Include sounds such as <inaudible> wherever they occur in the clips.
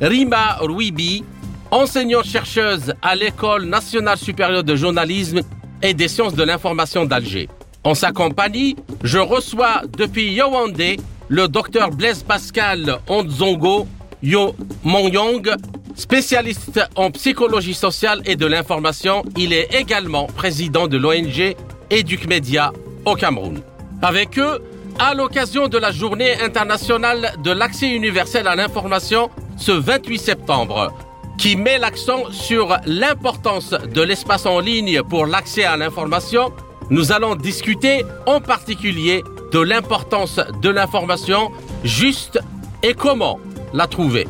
Rima Rouibi, enseignante-chercheuse à l'École nationale supérieure de journalisme et des sciences de l'information d'Alger. En sa compagnie, je reçois depuis Yaoundé le docteur Blaise Pascal Ondzongo Yo Mongyong, spécialiste en psychologie sociale et de l'information. Il est également président de l'ONG Educ Media au Cameroun. Avec eux, à l'occasion de la journée internationale de l'accès universel à l'information ce 28 septembre, qui met l'accent sur l'importance de l'espace en ligne pour l'accès à l'information, nous allons discuter en particulier de l'importance de l'information juste et comment la trouver,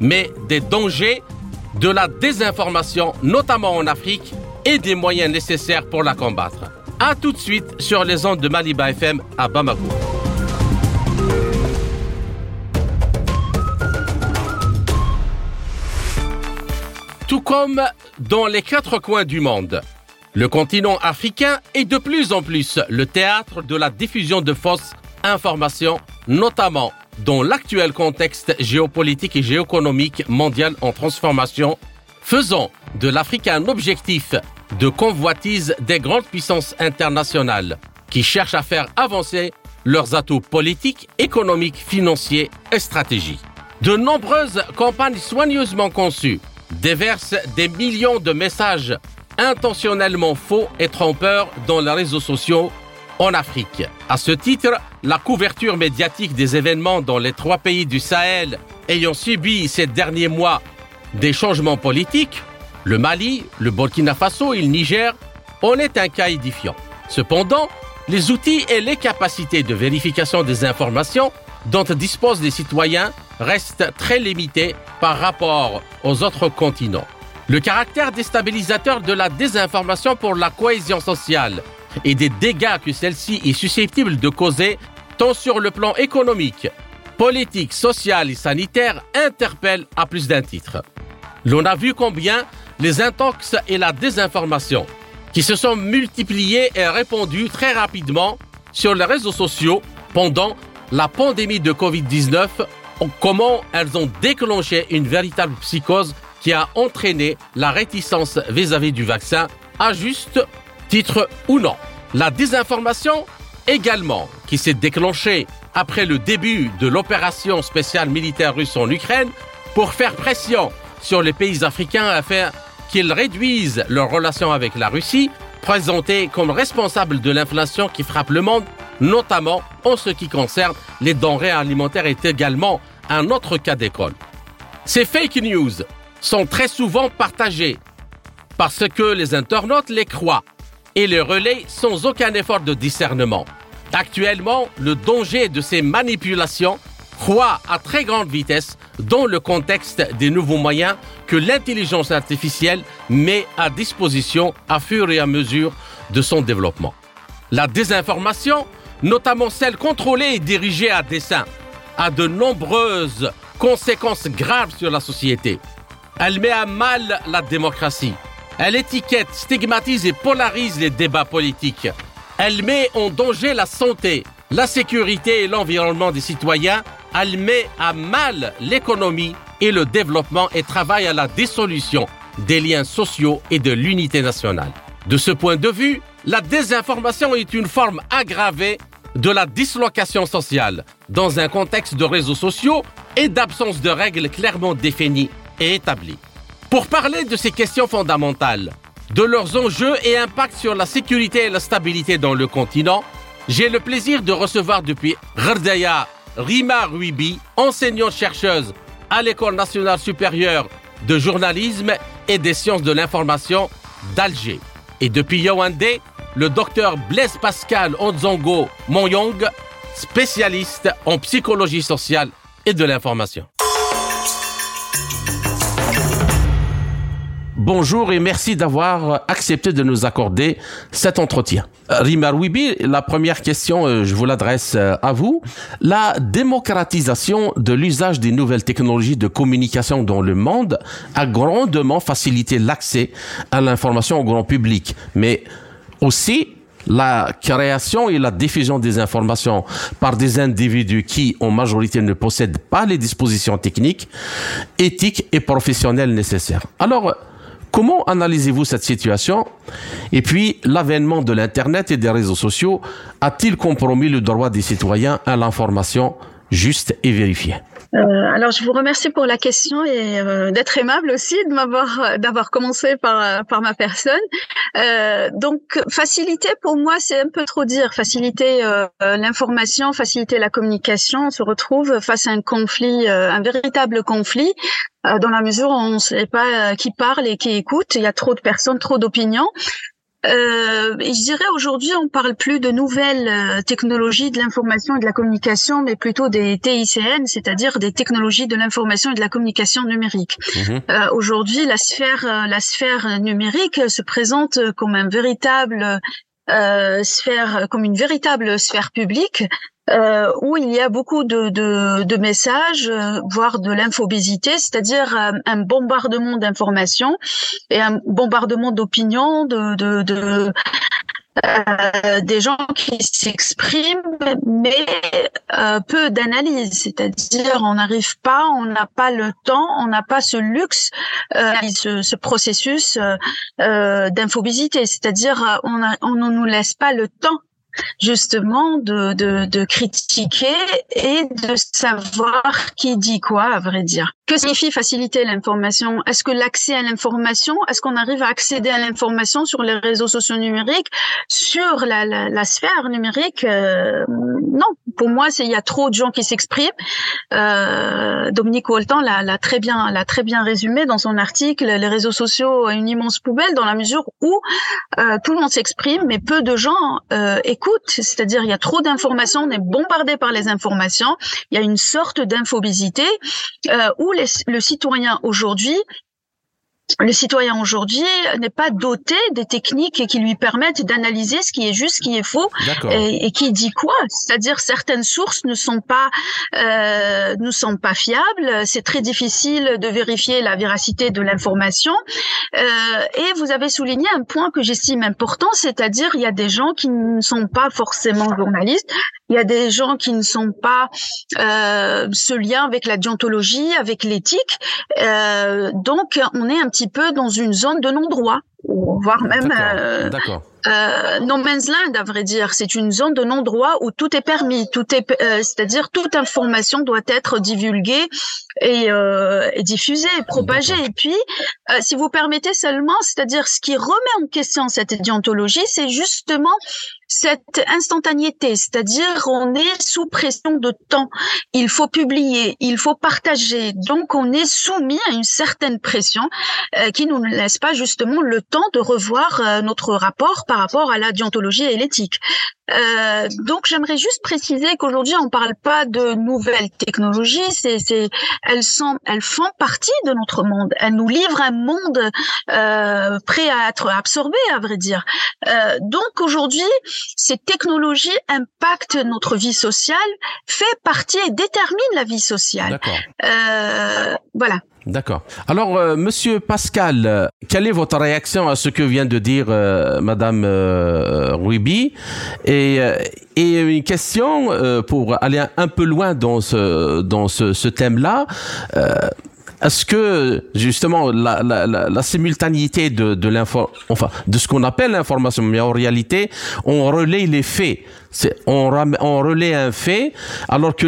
mais des dangers de la désinformation, notamment en Afrique, et des moyens nécessaires pour la combattre. A tout de suite sur les ondes de Maliba FM à Bamako. Tout comme dans les quatre coins du monde, le continent africain est de plus en plus le théâtre de la diffusion de fausses informations, notamment dans l'actuel contexte géopolitique et géoéconomique mondial en transformation, faisant de l'Afrique un objectif de convoitise des grandes puissances internationales qui cherchent à faire avancer leurs atouts politiques, économiques, financiers et stratégiques. De nombreuses campagnes soigneusement conçues déversent des millions de messages intentionnellement faux et trompeurs dans les réseaux sociaux en Afrique. À ce titre, la couverture médiatique des événements dans les trois pays du Sahel ayant subi ces derniers mois des changements politiques le Mali, le Burkina Faso et le Niger en est un cas édifiant. Cependant, les outils et les capacités de vérification des informations dont disposent les citoyens restent très limités par rapport aux autres continents. Le caractère déstabilisateur de la désinformation pour la cohésion sociale et des dégâts que celle-ci est susceptible de causer, tant sur le plan économique, politique, social et sanitaire, interpelle à plus d'un titre. L'on a vu combien les intox et la désinformation, qui se sont multipliées et répandues très rapidement sur les réseaux sociaux pendant la pandémie de Covid-19, comment elles ont déclenché une véritable psychose qui a entraîné la réticence vis-à-vis du vaccin, à juste titre ou non. La désinformation également, qui s'est déclenchée après le début de l'opération spéciale militaire russe en Ukraine pour faire pression sur les pays africains afin qu'ils réduisent leurs relations avec la Russie, présentée comme responsable de l'inflation qui frappe le monde, notamment en ce qui concerne les denrées alimentaires, est également un autre cas d'école. Ces fake news sont très souvent partagées parce que les internautes les croient et les relaient sans aucun effort de discernement. Actuellement, le danger de ces manipulations croît à très grande vitesse dans le contexte des nouveaux moyens que l'intelligence artificielle met à disposition à fur et à mesure de son développement. La désinformation, notamment celle contrôlée et dirigée à dessein, a de nombreuses conséquences graves sur la société. Elle met à mal la démocratie. Elle étiquette, stigmatise et polarise les débats politiques. Elle met en danger la santé, la sécurité et l'environnement des citoyens elle met à mal l'économie et le développement et travaille à la dissolution des liens sociaux et de l'unité nationale. De ce point de vue, la désinformation est une forme aggravée de la dislocation sociale dans un contexte de réseaux sociaux et d'absence de règles clairement définies et établies. Pour parler de ces questions fondamentales, de leurs enjeux et impacts sur la sécurité et la stabilité dans le continent, j'ai le plaisir de recevoir depuis Ghardaya Rima Ruibi, enseignante-chercheuse à l'École nationale supérieure de journalisme et des sciences de l'information d'Alger. Et depuis Yaoundé, le docteur Blaise Pascal Onzongo Monyong, spécialiste en psychologie sociale et de l'information. Bonjour et merci d'avoir accepté de nous accorder cet entretien. Rima Wibi, la première question, euh, je vous l'adresse euh, à vous. La démocratisation de l'usage des nouvelles technologies de communication dans le monde a grandement facilité l'accès à l'information au grand public, mais aussi la création et la diffusion des informations par des individus qui, en majorité, ne possèdent pas les dispositions techniques, éthiques et professionnelles nécessaires. Alors, comment analysez-vous cette situation? Et puis, l'avènement de l'Internet et des réseaux sociaux a-t-il compromis le droit des citoyens à l'information juste et vérifiée? Euh, alors, je vous remercie pour la question et euh, d'être aimable aussi, de m'avoir, d'avoir commencé par par ma personne. Euh, donc, faciliter pour moi, c'est un peu trop dire. Faciliter l'information, faciliter la communication. On se retrouve face à un conflit, un véritable conflit, dans la mesure où on ne sait pas qui parle et qui écoute. Il y a trop de personnes, trop d'opinions. Euh, je dirais aujourd'hui, on parle plus de nouvelles euh, technologies de l'information et de la communication, mais plutôt des TICN, c'est-à-dire des technologies de l'information et de la communication numérique. Mhm. Euh, aujourd'hui, la sphère, euh, la sphère numérique se présente comme un véritable euh, sphère, comme une véritable sphère publique euh, où il y a beaucoup de, de, de messages, euh, voire de l'infobésité, c'est-à-dire euh, un bombardement d'informations et un bombardement d'opinions, de, de, de euh, des gens qui s'expriment, mais peu d'analyse, c'est-à-dire on n'arrive pas, on n'a pas le temps, on n'a pas ce luxe, ce, ce processus d'infobésité, c'est-à-dire on, on ne nous laisse pas le temps justement de, de, critiquer et de savoir qui dit quoi, à vrai dire. Que signifie faciliter l'information? Est-ce que l'accès à l'information, est-ce qu'on arrive à accéder à l'information sur les réseaux sociaux numériques, sur la, la, la sphère numérique? Euh, Non, pour moi, c'est il y a trop de gens qui s'expriment. Euh, Dominique Walton l'a très bien, l'a très bien résumé dans son article. Les réseaux sociaux, une immense poubelle dans la mesure où euh, tout le monde s'exprime, mais peu de gens euh, écoute, c'est-à-dire il y a trop d'informations, on est bombardé par les informations, il y a une sorte d'infobésité euh, le citoyen aujourd'hui le citoyen aujourd'hui n'est pas doté des techniques qui lui permettent d'analyser ce qui est juste, ce qui est faux et, qui dit quoi? C'est-à-dire certaines sources ne sont pas euh, ne sont pas fiables. C'est très difficile de vérifier la véracité de l'information. Euh, et vous avez souligné un point que j'estime important, c'est-à-dire il y a des gens qui ne sont pas forcément journalistes, il y a des gens qui ne sont pas euh, ce lien avec la déontologie, avec l'éthique. Euh, donc, on est un petit peu dans une zone de non-droit, voire même euh, euh, no man's land, à vrai dire. C'est une zone de non-droit où tout est permis, tout est, euh, c'est-à-dire toute information doit être divulguée et, euh, et diffusée, et propagée. Et puis, euh, si vous permettez seulement, c'est-à-dire ce qui remet en question cette déontologie, c'est justement cette instantanéité, c'est-à-dire on est sous pression de temps. Il faut publier, il faut partager. Donc on est soumis à une certaine pression euh, qui nous laisse pas justement le temps de revoir euh, notre rapport par rapport à la déontologie et l'éthique. Euh, donc j'aimerais juste préciser qu'aujourd'hui on parle pas de nouvelles technologies, c'est, c'est, elles sont, elles font partie de notre monde. Elles nous livrent un monde euh, prêt à être absorbé, à vrai dire. Euh, donc aujourd'hui, ces technologies impactent notre vie sociale, fait partie et déterminent la vie sociale. Euh, voilà. D'accord. Alors, euh, Monsieur Pascal, euh, quelle est votre réaction à ce que vient de dire euh, Madame euh, Ruby et, et une question pour aller un peu loin dans ce dans ce, ce thème-là. Est-ce que justement la, la, la, la simultanéité de, de l'info, enfin de ce qu'on appelle l'information, mais en réalité on relaie les faits. On, on relaie un fait, alors que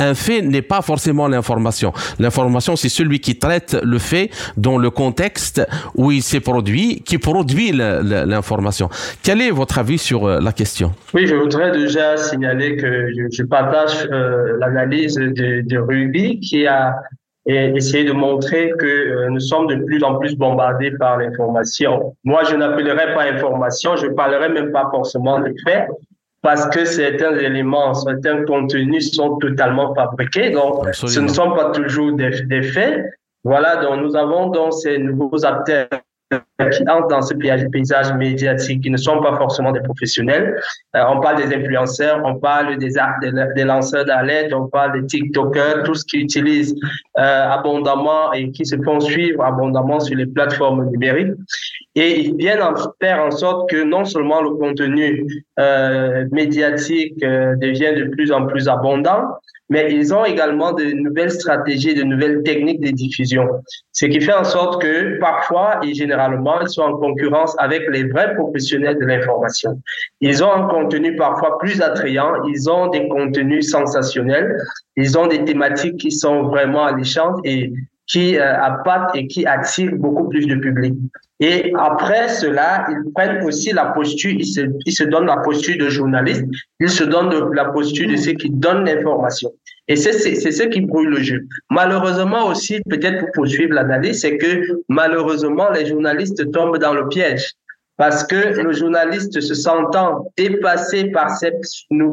un fait n'est pas forcément l'information. L'information, c'est celui qui traite le fait dans le contexte où il s'est produit, qui produit l'information. Quel est votre avis sur euh, la question? Oui, je voudrais déjà signaler que je, partage euh, l'analyse de, de Ruby qui a et essayer de montrer que euh, nous sommes de plus en plus bombardés par l'information. Moi, je n'appellerais pas information, je parlerai même pas forcément de faits, parce que certains éléments, certains contenus sont totalement fabriqués, donc ce ne sont pas toujours des, des faits. Voilà, donc nous avons donc ces nouveaux acteurs qui entrent dans ce paysage médiatique, qui ne sont pas forcément des professionnels. Euh, on parle des influenceurs, on parle des, lanceurs d'alerte, on parle des TikTokers, tout ce qui utilisent euh, abondamment et qui se font suivre abondamment sur les plateformes numériques. Et ils viennent en faire en sorte que non seulement le contenu euh, médiatique euh, devient de plus en plus abondant, mais ils ont également de nouvelles stratégies, de nouvelles techniques de diffusion. Ce qui fait en sorte que parfois et généralement, ils sont en concurrence avec les vrais professionnels de l'information. Ils ont un contenu parfois plus attrayant, ils ont des contenus sensationnels, ils ont des thématiques qui sont vraiment alléchantes et qui euh, appâtent et qui attirent beaucoup plus de public. Et après cela, ils prennent aussi la posture, ils se, ils se donnent la posture de journaliste, ils se donnent la posture de ceux qui donnent l'information. Et c'est ce qui brûle le jeu. Malheureusement aussi, peut-être pour poursuivre l'analyse, c'est que malheureusement, les journalistes tombent dans le piège. Parce que le journaliste se sentant dépassé par ces,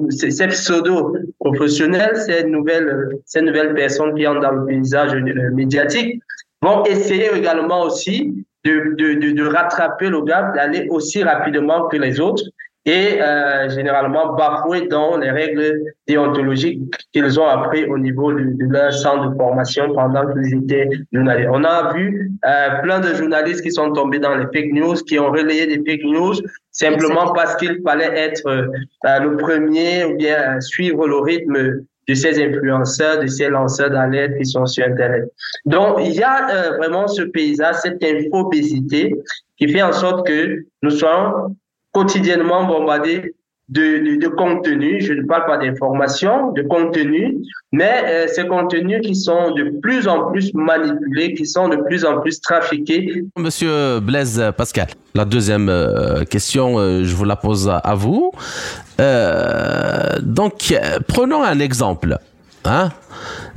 ces pseudo-professionnels, ces nouvelles, ces nouvelles personnes qui entrent dans le paysage euh, médiatique, vont essayer également aussi de, de, de, rattraper le gap, d'aller aussi rapidement que les autres et euh, généralement bafouer dans les règles déontologiques qu'ils ont appris au niveau de, de, leur centre de formation pendant qu'ils étaient journalistes. On a vu euh, plein de journalistes qui sont tombés dans les fake news, qui ont relayé des fake news simplement parce qu'il fallait être euh, le premier ou bien suivre le rythme de ces influenceurs, de ces lanceurs d'alerte qui sont sur Internet. Donc, il y a euh, vraiment ce paysage, cette infobésité qui fait en sorte que nous soyons quotidiennement bombardés de, de, contenu, je ne parle pas d'information, de contenu, mais euh, ces contenus qui sont de plus en plus manipulés, qui sont de plus en plus trafiqués. Monsieur Blaise Pascal, la deuxième euh, question, euh, je vous la pose à vous. donc, prenons un exemple. Hein?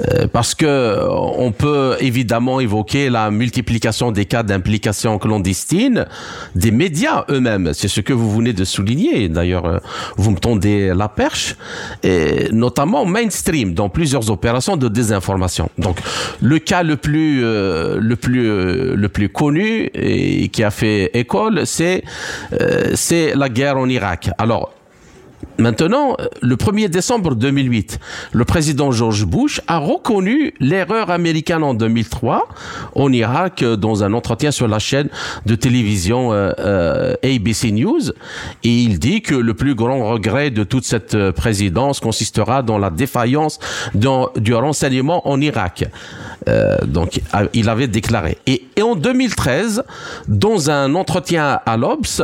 Euh, parce que on peut évidemment évoquer la multiplication des cas d'implication clandestine des médias eux-mêmes. C'est ce que vous venez de souligner. D'ailleurs, euh, vous me tendez la perche, et notamment mainstream dans plusieurs opérations de désinformation. Donc, le cas le plus euh, le plus le plus connu et qui a fait école, c'est c'est la guerre en Irak. Alors Maintenant, le 1er décembre 2008, le président George Bush a reconnu l'erreur américaine en 2003 en Irak dans un entretien sur la chaîne de télévision euh, euh, ABC News et il dit que le plus grand regret de toute cette présidence consistera dans la défaillance du renseignement en Irak. Euh, donc, il avait déclaré. Et, en 2013, dans un entretien à l'Obs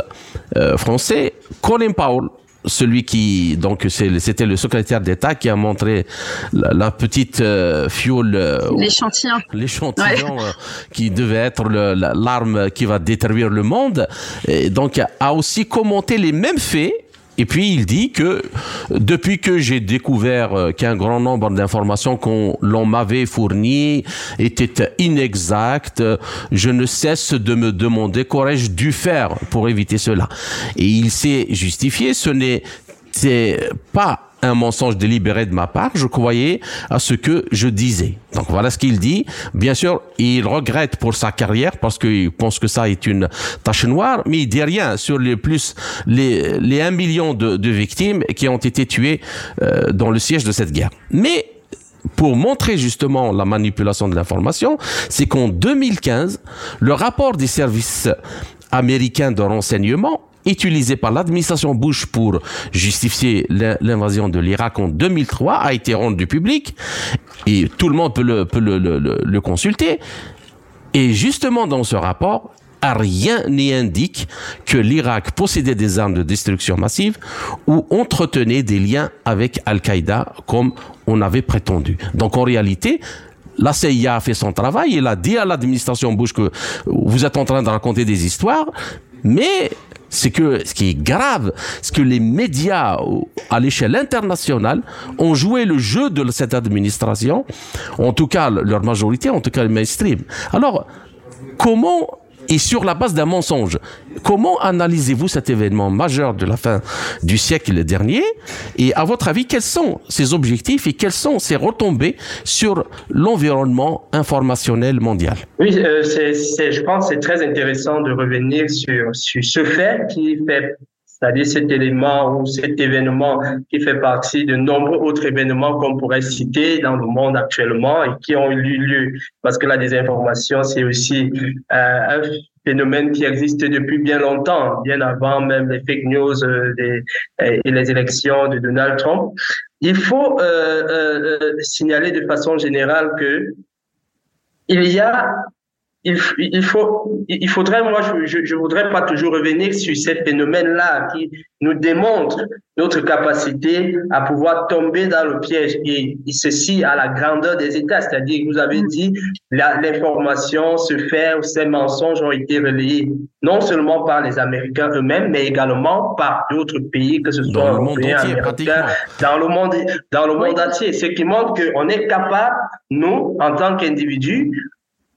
français, Colin Powell celui qui donc c'était le secrétaire d'État qui a montré la, petite euh, fiole euh, l'échantillon. l'échantillon euh, qui devait être l'arme qui va détruire le monde. Et donc a aussi commenté les mêmes faits et puis il dit que depuis que j'ai découvert euh, qu'un grand nombre d'informations qu'on l'on m'avait fournies étaient inexactes, je ne cesse de me demander qu'aurais-je dû faire pour éviter cela. Et il s'est justifié, ce n'est pas un mensonge délibéré de ma part, je croyais à ce que je disais. Donc voilà ce qu'il dit. Bien sûr, il regrette pour sa carrière parce qu'il pense que ça est une tache noire, mais il dit rien sur les plus les, les 1 million de, victimes qui ont été tuées euh, dans le siège de cette guerre. Mais pour montrer justement la manipulation de l'information, c'est qu'en 2015, le rapport des services américains de renseignement utilisé par l'administration Bush pour justifier l'invasion de l'Irak en 2003 a été rendu public et tout le monde peut le, consulter. Et justement dans ce rapport, rien n'y indique que l'Irak possédait des armes de destruction massive ou entretenait des liens avec Al-Qaïda comme on avait prétendu. Donc en réalité, la CIA a fait son travail, il a dit à l'administration Bush que vous êtes en train de raconter des histoires, mais c'est que ce qui est grave, c'est que les médias à l'échelle internationale ont joué le jeu de cette administration, en tout cas leur majorité, en tout cas le mainstream. Alors, comment et sur la base d'un mensonge. Comment analysez-vous cet événement majeur de la fin du siècle dernier Et à votre avis, quels sont ses objectifs et quelles sont ses retombées sur l'environnement informationnel mondial? Oui, euh, je pense que c'est très intéressant de revenir sur ce fait qui fait c'est-à-dire cet élément ou cet événement qui fait partie de nombreux autres événements qu'on pourrait citer dans le monde actuellement et qui ont eu lieu. Parce que la désinformation, c'est aussi euh, un phénomène qui existe depuis bien longtemps, bien avant même les fake news euh, des, et les élections de Donald Trump. Il faut euh, euh, signaler de façon générale que il y a il, il, faut, il faudrait, moi, je, je, voudrais pas toujours revenir sur ces phénomènes-là qui nous démontrent notre capacité à pouvoir tomber dans le piège et, ceci à la grandeur des États. C'est-à-dire, vous avez dit, l'information se fait, ces mensonges ont été relayés non seulement par les Américains eux-mêmes, mais également par d'autres pays, que ce soit dans le monde entier, dans le monde, dans le monde entier. Ce qui montre qu'on est capable, nous, en tant qu'individus,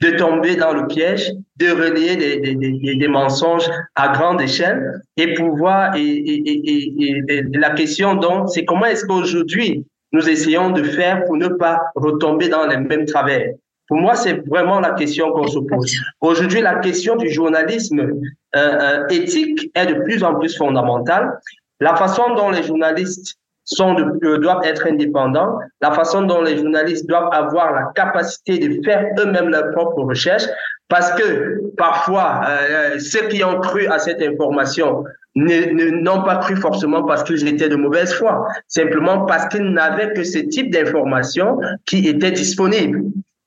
de tomber dans le piège, de relier des, des, des, mensonges à grande échelle et pouvoir, et, et, et la question donc, c'est comment est-ce qu'aujourd'hui, nous essayons de faire pour ne pas retomber dans les mêmes travers? Pour moi, c'est vraiment la question qu'on se pose. Aujourd'hui, la question du journalisme euh, euh, éthique est de plus en plus fondamentale. La façon dont les journalistes sont de, euh, doivent être indépendants, la façon dont les journalistes doivent avoir la capacité de faire eux-mêmes leurs propres recherches, parce que parfois, euh, ceux qui ont cru à cette information n'ont pas cru forcément parce qu'ils étaient de mauvaise foi, simplement parce qu'ils n'avaient que ce type d'information qui était disponible.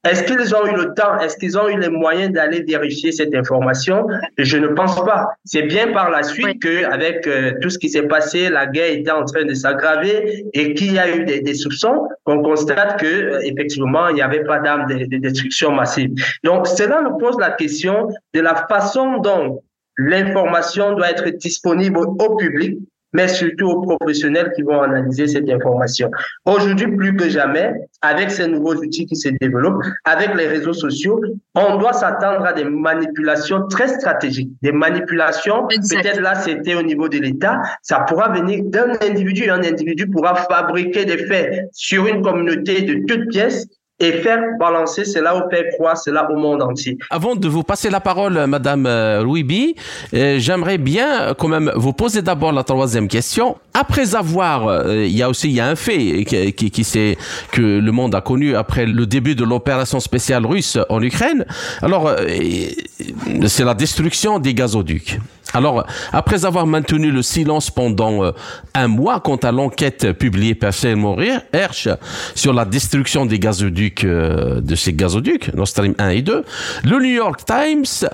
Est-ce qu'ils ont eu le temps, est-ce qu'ils ont eu les moyens d'aller vérifier cette information? Je ne pense pas. C'est bien par la suite que, avec euh, tout ce qui s'est passé, la guerre était en train de s'aggraver et qu'il y a eu des, des soupçons, qu'on constate que euh, effectivement il n'y avait pas d'armes de, de, destruction massive. Donc cela nous pose la question de la façon dont l'information doit être disponible au public mais surtout aux professionnels qui vont analyser cette information. Aujourd'hui, plus que jamais, avec ces nouveaux outils qui se développent, avec les réseaux sociaux, on doit s'attendre à des manipulations très stratégiques, des manipulations, peut-être là c'était au niveau de l'État, ça pourra venir d'un individu, un individu pourra fabriquer des faits sur une communauté de toutes pièces et faire balancer cela ou faire croire cela au monde entier. Avant de vous passer la parole, Madame euh, Louibi, euh, j'aimerais bien quand même vous poser d'abord la troisième question. Après avoir, euh, il y a aussi il y a un fait qui, qui, qui c'est que le monde a connu après le début de l'opération spéciale russe en Ukraine. Alors, c'est la destruction des gazoducs. Alors, après avoir maintenu le silence pendant euh, un mois quant à l'enquête publiée par Seymour Hersh sur la destruction des gazoducs, euh, de ces gazoducs, Nord Stream 1 et 2, le New York Times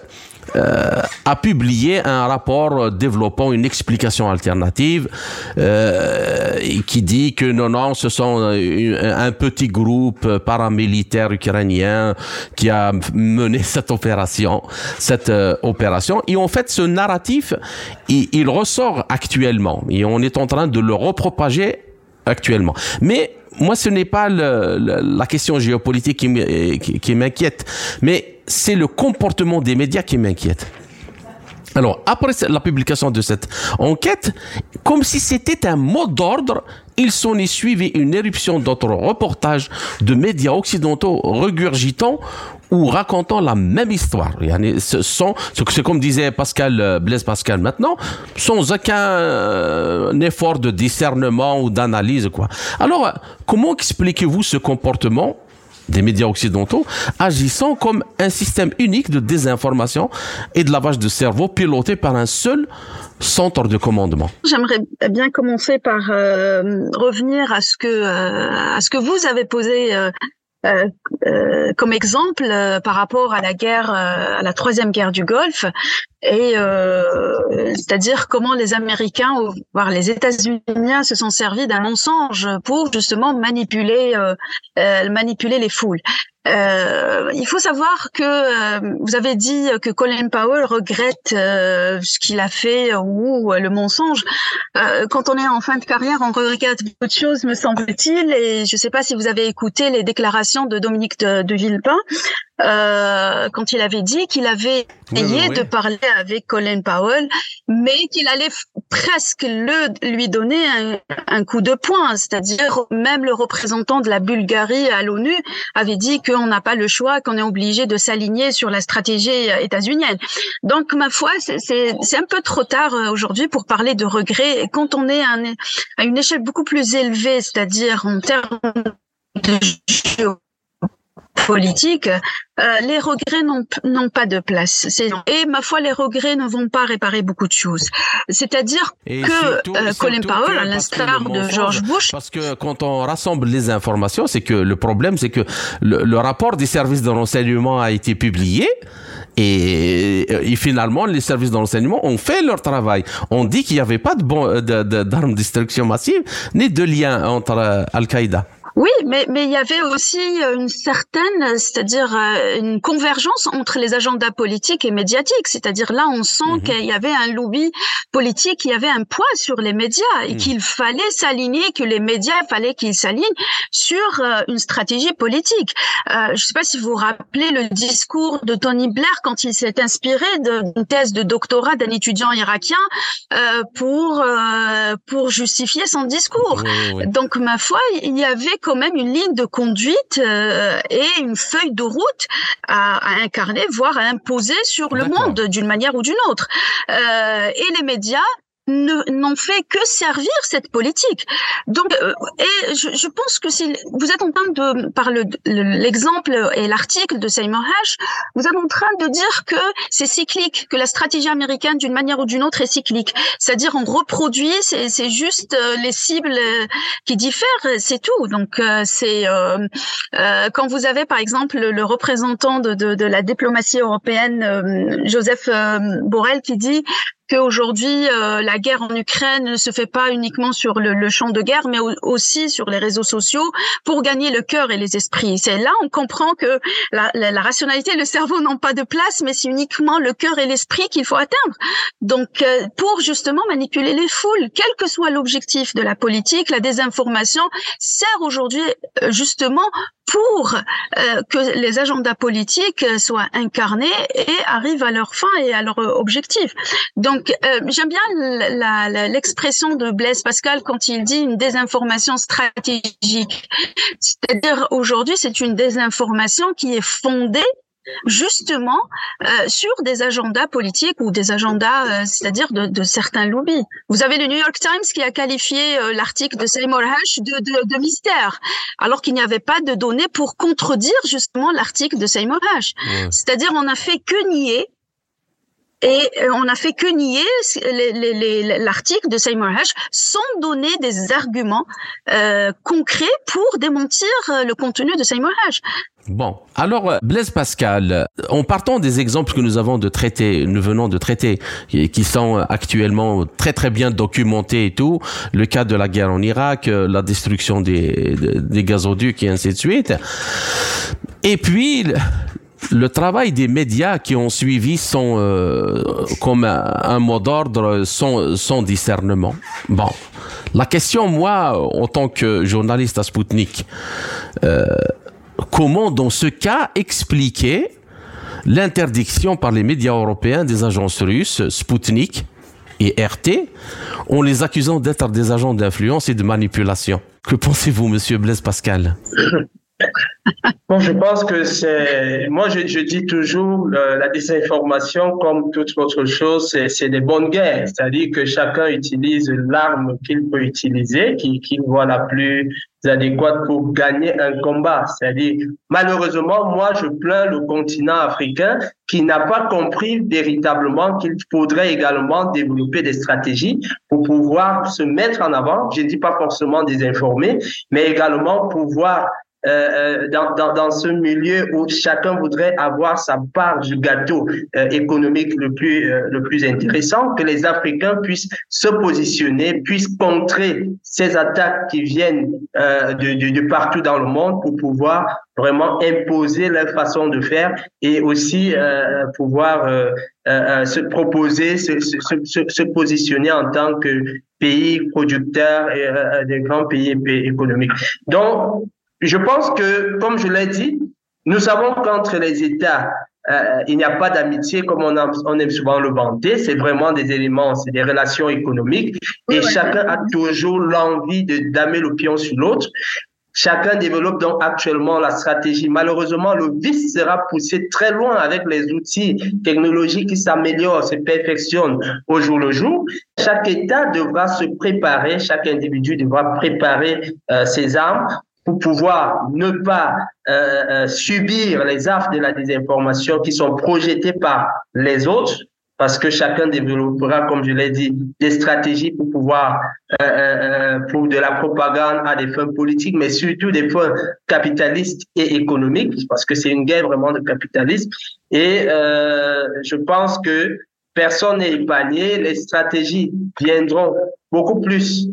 euh, a publié un rapport développant une explication alternative euh, qui dit que non, non, ce sont un petit groupe paramilitaire ukrainien qui a mené <laughs> cette opération, cette euh, opération. Et en fait, ce narratif, il, ressort actuellement et on est en train de le repropager actuellement. Mais moi, ce n'est pas la question géopolitique qui m'inquiète, mais c'est le comportement des médias qui m'inquiète. Alors, après la publication de cette enquête, comme si c'était un mot d'ordre, il s'en est suivi une éruption d'autres reportages de médias occidentaux regurgitant ou racontant la même histoire. C'est comme disait Pascal, euh, Blaise Pascal maintenant, sans aucun euh, effort de discernement ou d'analyse. quoi. Alors, comment expliquez-vous ce comportement des médias occidentaux agissant comme un système unique de désinformation et de lavage de cerveau piloté par un seul centre de commandement. J'aimerais bien commencer par euh, revenir à ce que euh, à ce que vous avez posé euh, comme exemple par rapport à la guerre, à la troisième guerre du Golfe. Et euh, c'est-à-dire comment les Américains, voire les États-Unis, se sont servis d'un mensonge pour justement manipuler euh, manipuler les foules. Euh, il faut savoir que euh, vous avez dit que Colin Powell regrette euh, ce qu'il a fait ou le mensonge. quand on est en fin de carrière, on regrette beaucoup de choses, me semble-t-il. Et je ne sais pas si vous avez écouté les déclarations de Dominique de, de Villepin quand il avait dit qu'il avait essayé de parler avec Colin Powell, mais qu'il allait presque le lui donner un, coup de poing. C'est-à-dire même le représentant de la Bulgarie à l'ONU avait dit qu'on n'a pas le choix, qu'on est obligé de s'aligner sur la stratégie euh, états-unienne. Donc, ma foi, c'est un peu trop tard euh, aujourd'hui pour parler de regrets. quand on est à une échelle beaucoup plus élevée, c'est-à-dire en termes de politique, euh, les regrets n'ont pas de place. Et ma foi, les regrets ne vont pas réparer beaucoup de choses. C'est-à-dire que euh, Colin Powell, à l'instar de George Bush... Parce que quand on rassemble les informations, c'est que le problème, c'est que le, rapport des services de renseignement a été publié. Et, et, finalement, les services de renseignement ont fait leur travail. On dit qu'il n'y avait pas de bon, d'armes de, de destruction massive, ni de lien entre euh, Al-Qaïda. Oui, mais mais il y avait aussi euh, une certaine, c'est-à-dire euh, une convergence entre les agendas politiques et médiatiques. C'est-à-dire là, on sent mhm. qu'il y avait un lobby politique, il y avait un poids sur les médias et mhm. qu'il fallait s'aligner, que les médias fallait qu'ils s'alignent sur euh, une stratégie politique. Euh, je ne sais pas si vous vous rappelez le discours de Tony Blair quand il s'est inspiré d'une thèse de doctorat d'un étudiant irakien euh, pour pour justifier son discours. Donc ma foi, il y avait quand même une ligne de conduite euh, et une feuille de route à, à, incarner, voire à imposer sur le monde d'une manière ou d'une autre. Euh, et les médias n'en fait que servir cette politique. Donc, euh, et je, je, pense que si vous êtes en train de, par l'exemple et l'article de Seymour Hash, vous êtes en train de dire que c'est cyclique, que la stratégie américaine, d'une manière ou d'une autre, est cyclique. C'est-à-dire, on reproduit, c'est juste euh, les cibles euh, qui diffèrent, c'est tout. Donc, c'est euh, quand vous avez, par exemple, le, représentant de, de, de, la diplomatie européenne, Joseph Borrell, qui dit qu'aujourd'hui euh, la guerre en Ukraine ne se fait pas uniquement sur le, le champ de guerre, mais aussi sur les réseaux sociaux pour gagner le cœur et les esprits. C'est là on comprend que la, la, la rationalité et le cerveau n'ont pas de place, mais c'est uniquement le cœur et l'esprit qu'il faut atteindre. Donc euh, pour justement manipuler les foules, quel que soit l'objectif de la politique, la désinformation sert aujourd'hui euh, justement pour euh, que les agendas politiques soient incarnés et arrivent à leur fin et à leur objectif. Donc, euh, j'aime bien l'expression de Blaise Pascal quand il dit une désinformation stratégique. C'est-à-dire, aujourd'hui, c'est une désinformation qui est fondée justement euh, sur des agendas politiques ou des agendas, euh, c'est-à-dire de, de, certains lobbies. Vous avez le New York Times qui a qualifié euh, l'article de Seymour Hersh de, de, de mystère, alors qu'il n'y avait pas de données pour contredire justement l'article de Seymour Hersh. C'est-à-dire on a fait que nier et on a fait que nier l'article de Seymour Hersh sans donner des arguments euh, concrets pour démentir le contenu de Seymour Hersh. Bon, alors euh, Blaise Pascal, en partant des exemples que nous avons de traiter, nous venons de traiter, qui sont actuellement très très bien documentés et tout, le cas de la guerre en Irak, euh, la destruction des, des gazoducs et ainsi de suite. Et puis le travail des médias qui ont suivi sont euh, comme un, mot d'ordre, son, son discernement. Bon, la question, moi, en tant que journaliste à Sputnik, euh, comment dans ce cas expliquer l'interdiction par les médias européens des agences russes Sputnik et RT en les accusant d'être des agents d'influence et de manipulation? Que pensez-vous, monsieur Blaise Pascal? <coughs> Bon, je pense que c'est, moi, je, dis toujours, euh, la désinformation, comme toute autre chose, c'est des bonnes guerres. C'est-à-dire que chacun utilise l'arme qu'il peut utiliser, qu'il voit la plus adéquate pour gagner un combat. C'est-à-dire, malheureusement, moi, je plains le continent africain qui n'a pas compris véritablement qu'il faudrait également développer des stratégies pour pouvoir se mettre en avant. Je ne dis pas forcément désinformer, mais également pouvoir euh, dans, dans, dans, ce milieu où chacun voudrait avoir sa part du gâteau économique le plus, le plus intéressant, que les Africains puissent se positionner, puissent contrer ces attaques qui viennent de, de, de partout dans le monde pour pouvoir vraiment imposer leur façon de faire et aussi euh, pouvoir euh, euh, se proposer, se, se, se, se, positionner en tant que pays producteur des grands pays économiques. Donc, je pense que, comme je l'ai dit, nous savons qu'entre les États, il n'y a pas d'amitié comme on, on, aime souvent le vanter. C'est vraiment des éléments, c'est des relations économiques. Et chacun a toujours l'envie de damer le pion sur l'autre. Chacun développe donc actuellement la stratégie. Malheureusement, le vice sera poussé très loin avec les outils technologiques qui s'améliorent, se perfectionnent au jour le jour. Chaque État devra se préparer, chaque individu devra préparer euh, ses armes pour pouvoir ne pas euh, euh, subir les affres de la désinformation qui sont projetées par les autres parce que chacun développera, comme je l'ai dit, des stratégies pour pouvoir, euh, euh, pour de la propagande à des fins politiques, mais surtout des fins capitalistes et économiques, parce que c'est une guerre vraiment de capitalisme. Et euh, je pense que personne n'est épargné. Les stratégies viendront beaucoup plus euh,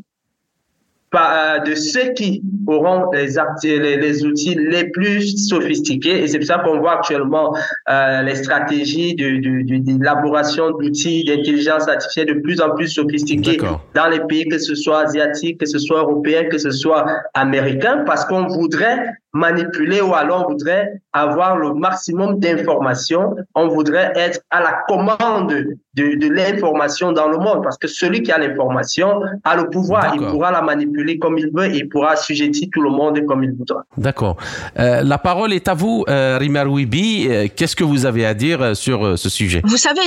de ceux qui auront les, les, les, outils les plus sophistiqués. Et c'est pour ça qu'on voit actuellement euh, les stratégies d'élaboration de, de, d'outils d'intelligence artificielle de plus en plus sophistiqués dans les pays, que ce soit asiatiques, que ce soit européens, que ce soit américains, parce qu'on voudrait manipuler ou alors on voudrait avoir le maximum d'informations, on voudrait être à la commande de, de l'information dans le monde parce que celui qui a l'information a le pouvoir, il pourra la manipuler comme il veut et il pourra assujettir tout le monde comme il voudra. D'accord. Euh, la parole est à vous, euh, Rimar Wibi. Euh, qu'est-ce que vous avez à dire euh, sur euh, ce sujet? Vous savez,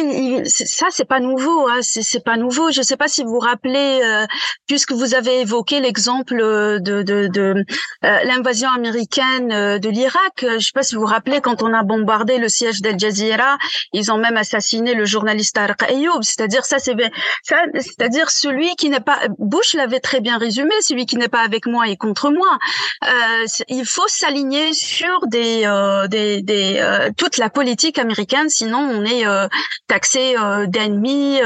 ça c'est pas nouveau, hein, c'est pas nouveau. Je sais pas si vous vous rappelez, puisque vous avez évoqué l'exemple de, de, de l'invasion américaine euh, de l'Irak. Euh, je sais pas si vous vous rappelez quand on a bombardé le siège d'Al Jazeera, ils ont même assassiné le journaliste Tariq Ayoub. C'est-à-dire ça, c'est c'est-à-dire celui qui n'est pas. Bush l'avait très bien résumé. Celui qui n'est pas avec moi est contre moi. Euh, il faut s'aligner sur des, euh, des, des euh, toute la politique américaine, sinon on est taxé d'ennemis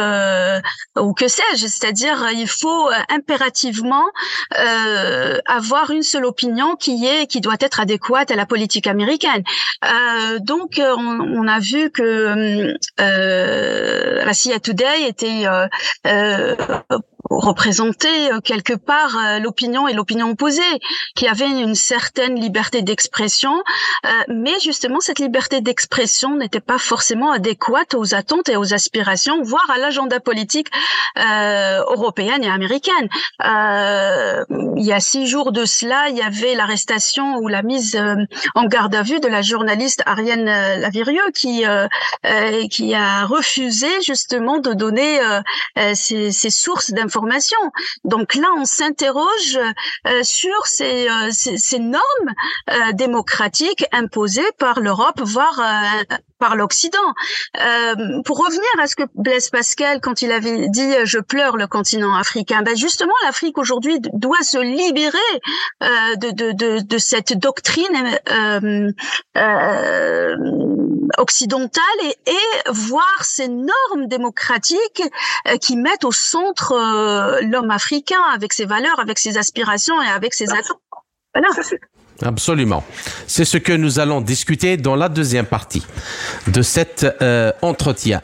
ou que sais-je. C'est-à-dire il faut impérativement avoir une seule opinion qui est qui doit être adéquate à la politique américaine. Euh, donc, euh, on, a vu que euh, Russia Today était euh représenter euh, quelque part euh, l'opinion et l'opinion opposée, qui avait une certaine liberté d'expression, euh, mais justement cette liberté d'expression n'était pas forcément adéquate aux attentes et aux aspirations, voire à l'agenda politique euh, européenne et américaine. Il y a six jours de cela, il y avait l'arrestation ou la mise en garde à vue de la journaliste Ariane Lavirieux qui qui a refusé justement de donner ses, ses sources d'informations donc là, on s'interroge euh, sur ces, euh, ces, ces normes euh, démocratiques imposées par l'Europe, voire par l'Occident. Euh, pour revenir à ce que Blaise Pascal, quand il avait dit « je pleure le continent africain ben justement, l'Afrique aujourd'hui doit se libérer euh, de, de, de, de, cette doctrine euh, euh occidentale et, et, voir ces normes démocratiques euh, qui mettent au centre euh, l'homme africain avec ses valeurs, avec ses aspirations et avec ses attentes. Voilà. Absolument. C'est ce que nous allons discuter dans la deuxième partie de cet euh, entretien.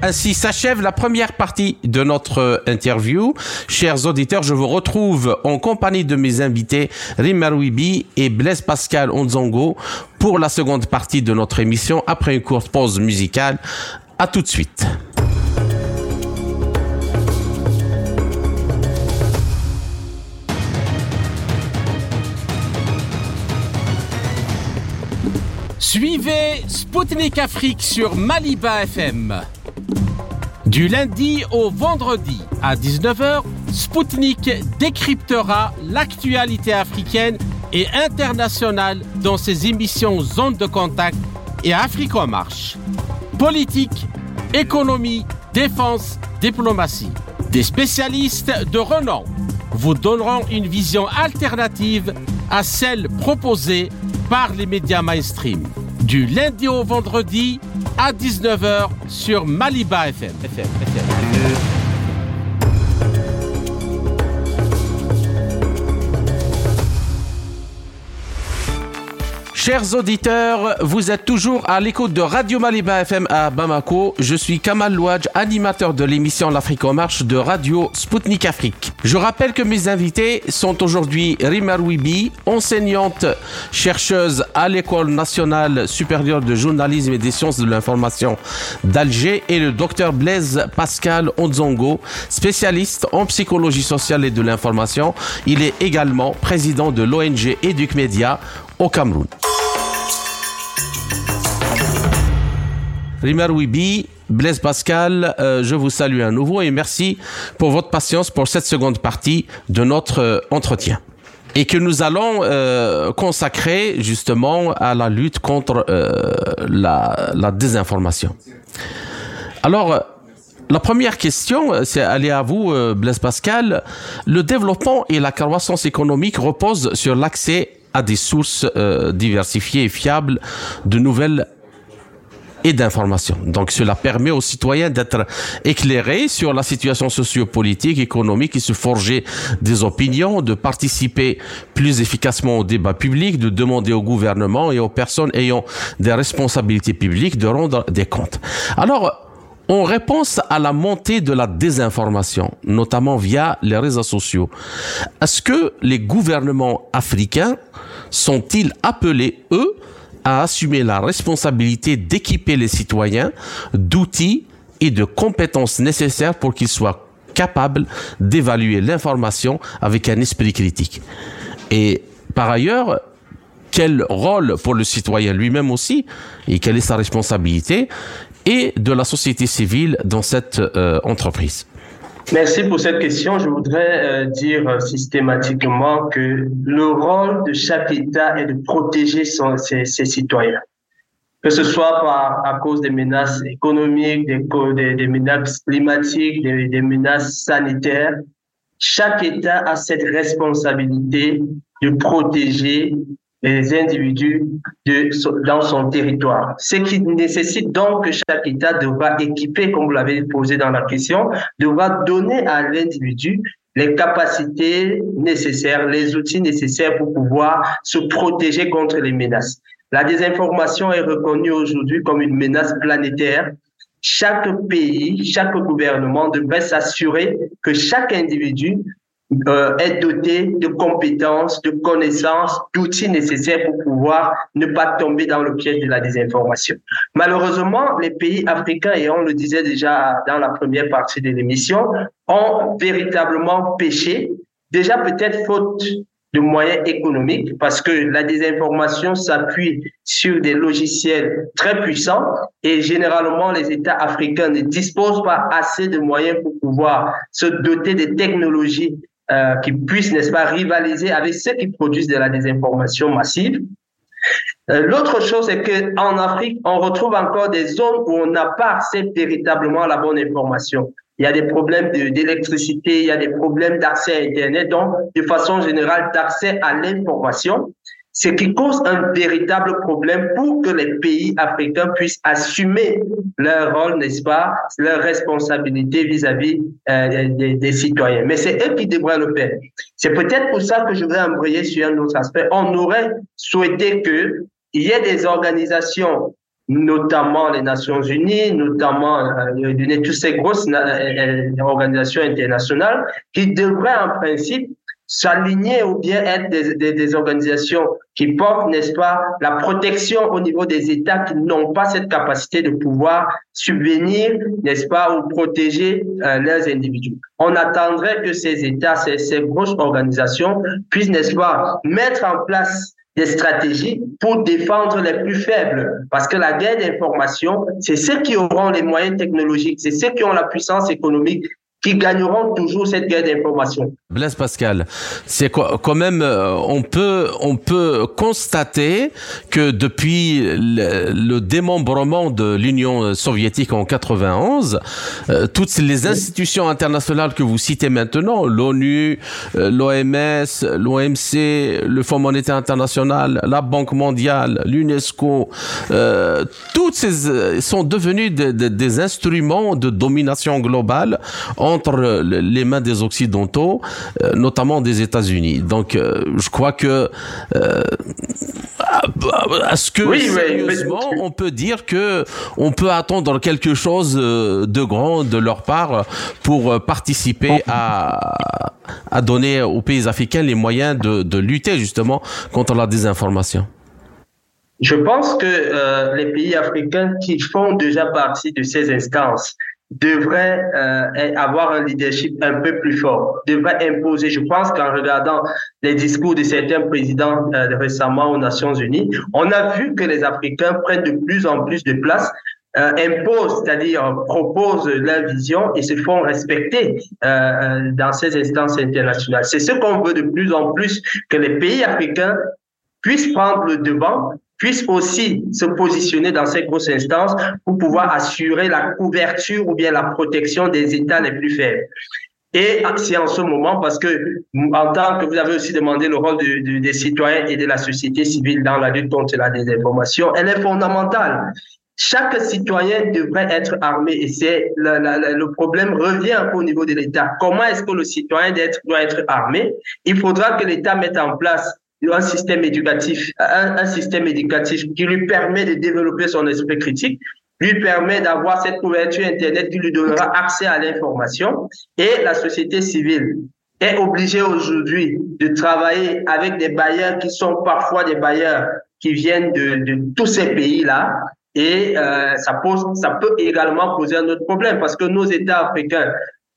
Ainsi s'achève la première partie de notre interview. Chers auditeurs, je vous retrouve en compagnie de mes invités Rimar Wibi et Blaise Pascal Onzongo pour la seconde partie de notre émission après une courte pause musicale. À tout de suite. Suivez Spoutnik Afrique sur Maliba FM. Du lundi au vendredi à 19h, Spoutnik décryptera l'actualité africaine et internationale dans ses émissions Zone de contact et Afrique en marche. Politique, économie, défense, diplomatie. Des spécialistes de renom vous donneront une vision alternative à celle proposée par les médias mainstream. Du lundi au vendredi à 19h sur Maliba FM. Chers auditeurs, vous êtes toujours à l'écoute de Radio Maliba FM à Bamako. Je suis Kamal Louadj, animateur de l'émission L'Afrique en marche de Radio Spoutnik Afrique. Je rappelle que mes invités sont aujourd'hui Rima Rouibi, enseignante chercheuse à l'École nationale supérieure de journalisme et des sciences de l'information d'Alger et le docteur Blaise Pascal Onzongo, spécialiste en psychologie sociale et de l'information. Il est également président de l'ONG Educ Media au Cameroun. Rimar Wibi, Blaise Pascal, euh, je vous salue à nouveau et merci pour votre patience pour cette seconde partie de notre euh, entretien et que nous allons euh, consacrer justement à la lutte contre la, la, désinformation. Alors, la première question, c'est aller à vous, Blaise Pascal. Le développement et la croissance économique reposent sur l'accès à des sources diversifiées et fiables de nouvelles et d'information. Donc cela permet aux citoyens d'être éclairés sur la situation sociopolitique, économique et se forger des opinions, de participer plus efficacement au débat public, de demander au gouvernement et aux personnes ayant des responsabilités publiques de rendre des comptes. Alors, en réponse à la montée de la désinformation, notamment via les réseaux sociaux, est-ce que les gouvernements africains sont-ils appelés, eux, à assumer la responsabilité d'équiper les citoyens d'outils et de compétences nécessaires pour qu'ils soient capables d'évaluer l'information avec un esprit critique. Et par ailleurs, quel rôle pour le citoyen lui-même aussi, et quelle est sa responsabilité, et de la société civile dans cette euh, entreprise? Merci pour cette question. Je voudrais euh, dire euh, systématiquement que le rôle de chaque État est de protéger ses, citoyens, que ce soit par, à cause des menaces économiques, des menaces climatiques, des, des menaces sanitaires. Chaque État a cette responsabilité de protéger les individus de, dans son territoire. Ce qui nécessite donc que chaque État devra équiper, comme vous l'avez posé dans la question, devra donner à l'individu les capacités nécessaires, les outils nécessaires pour pouvoir se protéger contre les menaces. La désinformation est reconnue aujourd'hui comme une menace planétaire. Chaque pays, chaque gouvernement devrait s'assurer que chaque individu euh, être doté de compétences, de connaissances, d'outils nécessaires pour pouvoir ne pas tomber dans le piège de la désinformation. Malheureusement, les pays africains, et on le disait déjà dans la première partie de l'émission, ont véritablement péché, déjà peut-être faute de moyens économiques, parce que la désinformation s'appuie sur des logiciels très puissants et généralement les États africains ne disposent pas assez de moyens pour pouvoir se doter des technologies euh, qui puissent, n'est-ce pas, rivaliser avec ceux qui produisent de la désinformation massive. Euh, L'autre chose, c'est qu'en Afrique, on retrouve encore des zones où on n'a pas accès véritablement à la bonne information. Il y a des problèmes d'électricité, il y a des problèmes d'accès à Internet, donc de façon générale d'accès à l'information ce qui cause un véritable problème pour que les pays africains puissent assumer leur rôle, n'est-ce pas, leur responsabilité vis-à-vis euh, des, citoyens. Mais c'est eux qui devraient le faire. C'est peut-être pour ça que je voudrais embrayer sur un autre aspect. On aurait souhaité que il y ait des organisations notamment les Nations Unies, notamment euh, toutes ces grosses euh, organisations internationales, qui devraient en principe s'aligner ou bien être des, des, des, organisations qui portent, n'est-ce pas, la protection au niveau des États qui n'ont pas cette capacité de pouvoir subvenir, n'est-ce pas, ou protéger euh, leurs individus. On attendrait que ces États, ces, ces grosses organisations puissent, n'est-ce pas, mettre en place des stratégies pour défendre les plus faibles. Parce que la guerre d'information, c'est ceux qui auront les moyens technologiques, c'est ceux qui ont la puissance économique qui gagneront toujours cette guerre d'information. Blaise Pascal, c'est quoi quand même euh, on peut on peut constater que depuis le, démembrement de l'Union soviétique en 91, euh, toutes les institutions internationales que vous citez maintenant, l'ONU, euh, l'OMS, l'OMC, le Fonds monétaire international, la Banque mondiale, l'UNESCO, toutes ces sont devenues des instruments de domination globale entre les mains des occidentaux, euh, notamment des États-Unis. Donc, euh, je crois que euh, est-ce que sérieusement on peut dire que on peut attendre quelque chose de grand de leur part pour participer à, à donner aux pays africains les moyens de, de lutter justement contre la désinformation? Je pense que les pays africains qui font déjà partie de ces instances devrait euh, avoir un leadership un peu plus fort, devrait imposer. Je pense qu'en regardant les discours de certains présidents euh, récemment aux Nations Unies, on a vu que les Africains prennent de plus en plus de place euh, imposent, c'est-à-dire proposent leur vision et se font respecter euh, dans ces instances internationales. C'est ce qu'on veut de plus en plus, que les pays africains puissent prendre le devant puisse aussi se positionner dans ces grosses instances pour pouvoir assurer la couverture ou bien la protection des États les plus faibles. Et c'est en ce moment parce que, en tant que vous avez aussi demandé le rôle des citoyens et de la société civile dans la lutte contre la désinformation, elle est fondamentale. Chaque citoyen devrait être armé et c'est le problème revient au niveau de l'État. Comment est-ce que le citoyen doit être armé? Il faudra que l'État mette en place un système éducatif, un, système éducatif qui lui permet de développer son esprit critique, lui permet d'avoir cette couverture Internet qui lui donnera accès à l'information et la société civile est obligée aujourd'hui de travailler avec des bailleurs qui sont parfois des bailleurs qui viennent de, de tous ces pays-là et euh, ça pose, ça peut également poser un autre problème parce que nos États africains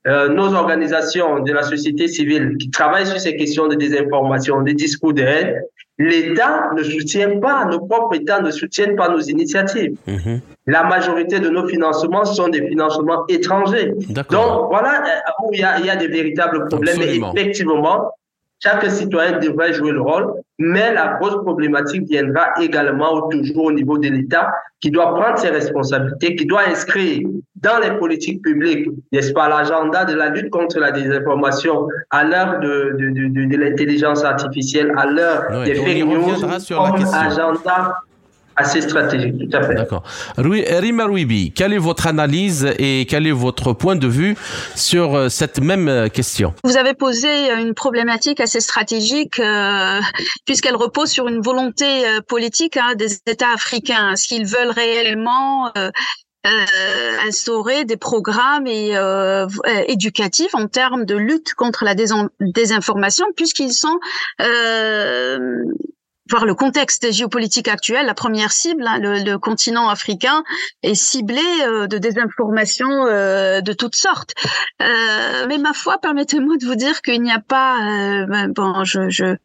euh, nos organisations de la société civile qui travaillent sur ces questions de désinformation, des discours de haine, l'État ne soutient pas, nos propres États ne soutiennent pas nos initiatives. Mhm. La majorité de nos financements sont des financements étrangers. Donc voilà euh, où il y a, il y a des véritables problèmes. Et effectivement, chaque citoyen devrait jouer le rôle, mais la grosse problématique viendra également toujours au niveau de l'État qui doit prendre ses responsabilités, qui doit inscrire dans les politiques publiques, n'est-ce pas, l'agenda de la lutte contre la désinformation à l'heure de, de, de, de l'intelligence artificielle, à l'heure des fake news, comme agenda assez stratégique, tout à fait. D'accord. Rima Rouibi, quelle est votre analyse et quel est votre point de vue sur euh, cette même euh, question? Vous avez posé une problématique assez stratégique euh, <laughs> puisqu'elle repose sur une volonté politique hein, des États africains. Est-ce qu'ils veulent réellement euh, instaurer des programmes et, euh, éducatifs en termes de lutte contre la désinformation, puisqu'ils sont euh, le contexte géopolitique actuel, la première cible, hein, le, continent africain, est ciblé euh, de désinformation euh, de toutes sortes. Euh, mais ma foi, permettez-moi de vous dire qu'il n'y a pas, ben, bon, je, je